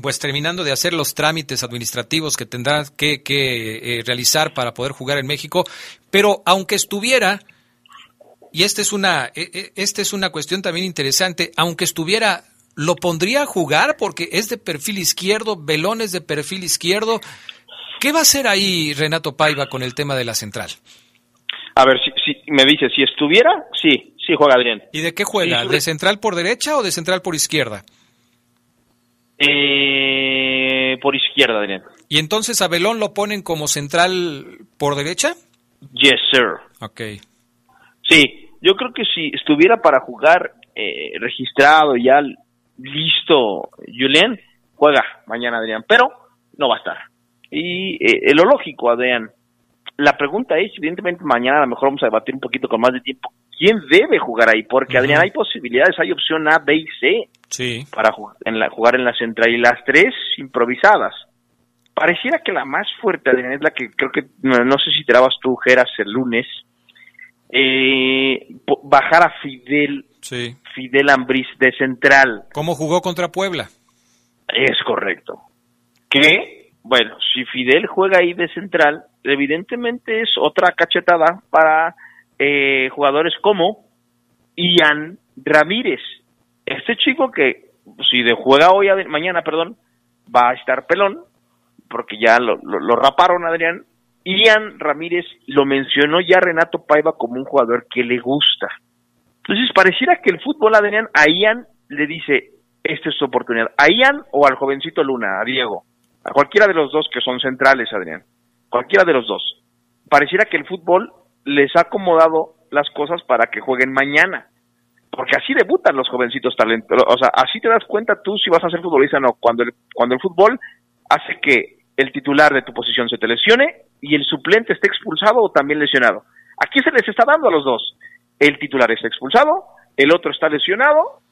C: pues terminando de hacer los trámites administrativos que tendrá que, eh, realizar para poder jugar en México. Pero aunque estuviera, y esta es una, e, e, esta es una cuestión también interesante, aunque estuviera, ¿lo pondría a jugar? Porque es de perfil izquierdo, Belón es de perfil izquierdo. ¿Qué va a hacer ahí Renato Paiva con el tema de la central?
T: A ver, si, me dice, si estuviera, sí, sí juega Adrián.
C: ¿Y de qué juega? ¿De central por derecha o de central por izquierda?
T: Eh, por izquierda, Adrián.
C: ¿Y entonces a Belón lo ponen como central por derecha?
T: Yes, sir.
C: Ok.
T: Sí, yo creo que si estuviera para jugar eh, registrado, ya listo, Julián, juega mañana, Adrián, pero no va a estar. Y eh, lo lógico, Adrián, la pregunta es, evidentemente mañana a lo mejor vamos a debatir un poquito con más de tiempo, ¿quién debe jugar ahí? Porque Adrián, hay posibilidades, hay opción A, B y C
C: sí.
T: para jugar en, la, jugar en la central y las tres improvisadas. Pareciera que la más fuerte, Adrián, es la que creo que, no, sé si te dabas tú, Geras, el lunes, eh, bajar a Fidel
C: Sí.
T: Fidel Ambriz de central.
C: ¿Cómo jugó contra Puebla?
T: Es correcto. Que, bueno, si Fidel juega ahí de central, evidentemente es otra cachetada para eh, jugadores como Ian Ramírez. Este chico que, si de juega hoy, mañana, perdón, va a estar pelón, porque ya lo, lo, raparon, Adrián. Ian Ramírez lo mencionó ya Renato Paiva como un jugador que le gusta. Entonces, pareciera que el fútbol, Adrián, a Ian le dice, esta es tu oportunidad. A Ian o al jovencito Luna, a Diego. A cualquiera de los dos que son centrales, Adrián. Cualquiera de los dos. Pareciera que el fútbol les ha acomodado las cosas para que jueguen mañana. Porque así debutan los jovencitos talentos. O sea, así te das cuenta tú si vas a ser futbolista o no. Cuando el, cuando el fútbol hace que el titular de tu posición se te lesione y el suplente esté expulsado o también lesionado. Aquí se les está dando a los dos. El titular está expulsado, el otro está lesionado.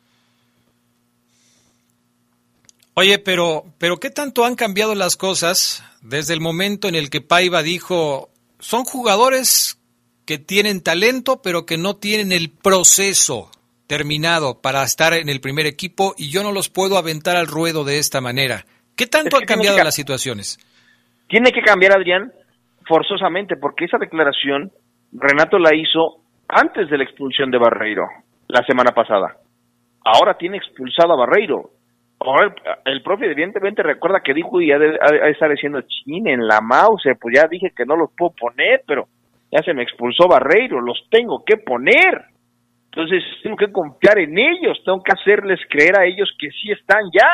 C: Oye, pero, pero ¿qué tanto han cambiado las cosas desde el momento en el que Paiva dijo, son jugadores que tienen talento, pero que no tienen el proceso terminado para estar en el primer equipo y yo no los puedo aventar al ruedo de esta manera? ¿Qué tanto han cambiado las situaciones?
T: Tiene que cambiar, Adrián, forzosamente, porque esa declaración Renato la hizo antes de la expulsión de Barreiro, la semana pasada. Ahora tiene expulsado a Barreiro. El, propio evidentemente recuerda que dijo y ha de, estar diciendo, chin, en la mouse, pues ya dije que no los puedo poner, pero ya se me expulsó Barreiro, los tengo que poner. Entonces tengo que confiar en ellos, tengo que hacerles creer a ellos que sí están ya,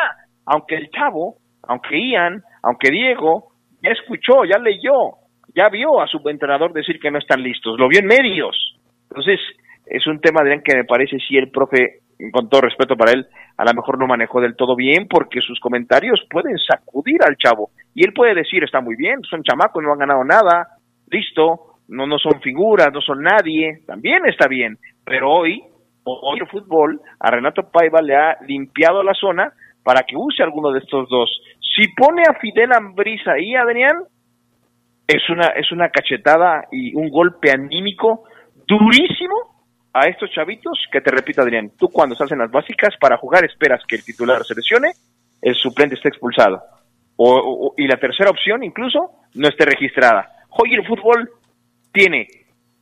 T: aunque el chavo, aunque Ian, aunque Diego, ya escuchó, ya leyó, ya vio a su entrenador decir que no están listos, lo vio en medios. Entonces, es un tema, Adrián, que me parece si el profe, con todo respeto para él, a lo mejor no manejó del todo bien porque sus comentarios pueden sacudir al chavo. Y él puede decir, está muy bien, son chamacos, no han ganado nada, listo, no, no son figuras, no son nadie, también está bien. Pero hoy, hoy el fútbol, a Renato Paiva le ha limpiado la zona para que use alguno de estos dos. Si pone a Fidel Ambriz ahí, Adrián, es una, es una cachetada y un golpe anímico durísimo a estos chavitos que te repito Adrián, tú cuando estás en las básicas para jugar esperas que el titular se lesione, el suplente esté expulsado. O, y la tercera opción incluso no esté registrada. Hoy el fútbol tiene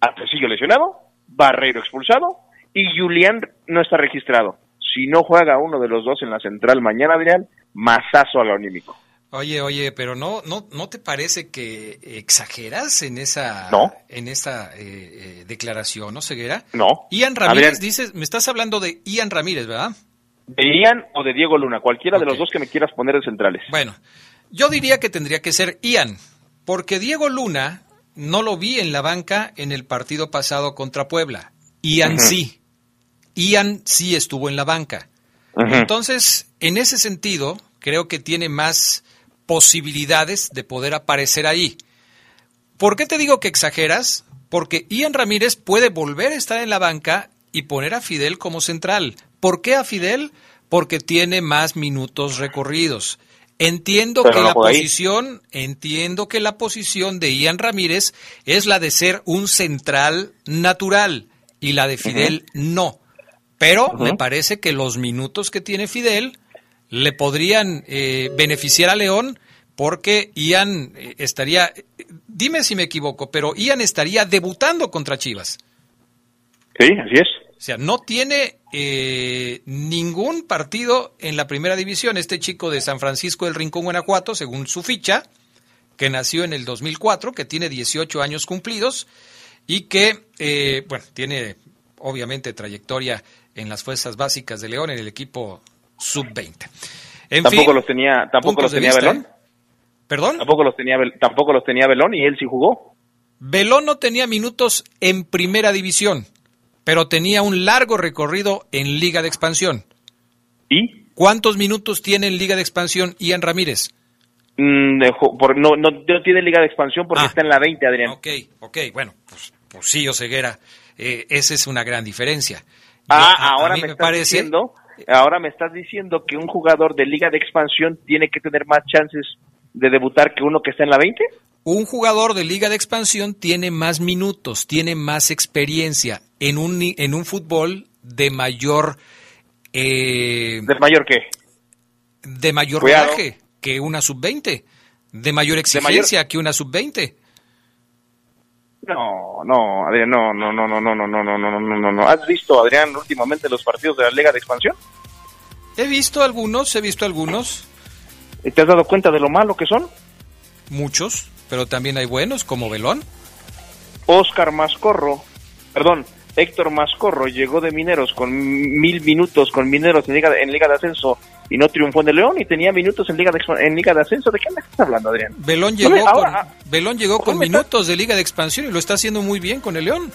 T: a lesionado, Barreiro expulsado y Julián no está registrado. Si no juega uno de los dos en la central mañana, Adrián, masazo al anímico.
C: Oye, oye, pero no, no, ¿no te parece que exageras en esa, en esa eh, eh, declaración, no, Ceguera?
T: No.
C: Ian Ramírez, dices, me estás hablando de Ian Ramírez, ¿verdad?
T: De Ian o de Diego Luna, cualquiera de los dos que me quieras poner de centrales.
C: Bueno, yo diría que tendría que ser Ian, porque Diego Luna no lo vi en la banca en el partido pasado contra Puebla. Ian sí. Ian sí estuvo en la banca. Entonces, en ese sentido, creo que tiene más posibilidades de poder aparecer ahí. ¿Por qué te digo que exageras? Porque Ian Ramírez puede volver a estar en la banca y poner a Fidel como central. ¿Por qué a Fidel? Porque tiene más minutos recorridos. Entiendo que la posición, entiendo que la posición de Ian Ramírez es la de ser un central natural y la de Fidel no. Pero me parece que los minutos que tiene Fidel le podrían eh, beneficiar a León porque Ian eh, estaría, dime si me equivoco, pero Ian estaría debutando contra Chivas.
T: Sí, así es.
C: O sea, no tiene eh, ningún partido en la primera división. Este chico de San Francisco del Rincón, Guanajuato, según su ficha, que nació en el 2004, que tiene 18 años cumplidos y que, bueno, tiene obviamente trayectoria en las fuerzas básicas de León, en el equipo sub-20.
T: tampoco los tenía, tampoco los tenía Belón. ¿eh?
C: ¿Perdón?
T: Tampoco los tenía tampoco los tenía Belón y él sí jugó.
C: Belón no tenía minutos en primera división, pero tenía un largo recorrido en Liga de Expansión.
T: ¿Y?
C: ¿Cuántos minutos tiene en Liga de Expansión Ian Ramírez?
T: Mm, no, no, tiene Liga de Expansión porque ah. está en la 20, Adrián.
C: Ok, ok, bueno, pues, pues sí, Oseguera, eh, esa es una gran diferencia.
T: ah, ahora me, parece, diciendo ahora me estás diciendo que un jugador de liga de expansión tiene que tener más chances de debutar que uno que está en la 20?
C: Un jugador de liga de expansión tiene más minutos, tiene más experiencia en un, en un fútbol de mayor... Eh,
T: ¿De mayor qué?
C: De mayor rodaje que una sub-20. De mayor exigencia que una sub-20.
T: No, no, Adrián, no, no, no, no, no, no, no, no, no, no, no, no. ¿Has visto, Adrián, últimamente los partidos de la Liga de Expansión?
C: He visto algunos, he visto algunos.
T: ¿Te has dado cuenta de lo malo que son?
C: Muchos, pero también hay buenos, como Belón.
T: Oscar Mascorro, perdón, Héctor Mascorro llegó de Mineros con mil minutos con Mineros en Liga en Liga de Ascenso y no triunfó en el León y tenía minutos en Liga de, en Liga de Ascenso. ¿De qué me estás hablando, Adrián?
C: Belón llegó con, Belón llegó con minutos de Liga de Expansión y lo está haciendo muy bien con el León.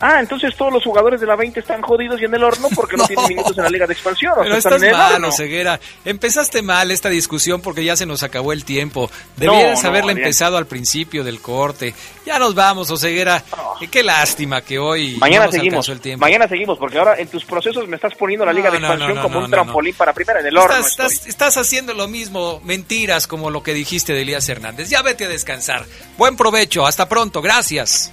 T: Ah, entonces todos los jugadores de la 20 están jodidos y en el horno porque no, tienen minutos en la Liga de Expansión.
C: Pero estás mal, Ceguera. Empezaste mal esta discusión porque ya se nos acabó el tiempo. Debieras haberla empezado al principio del corte. Ya nos vamos, Oseguera. Qué lástima que hoy
T: mañana
C: no
T: seguimos.
C: el tiempo.
T: Mañana seguimos porque ahora en tus procesos me estás poniendo la Liga de Expansión como un trampolín para primera en el horno.
C: Estás, estás haciendo lo mismo, mentiras como lo que dijiste de Elías Hernández. Ya vete a descansar. Buen provecho. Hasta pronto. Gracias.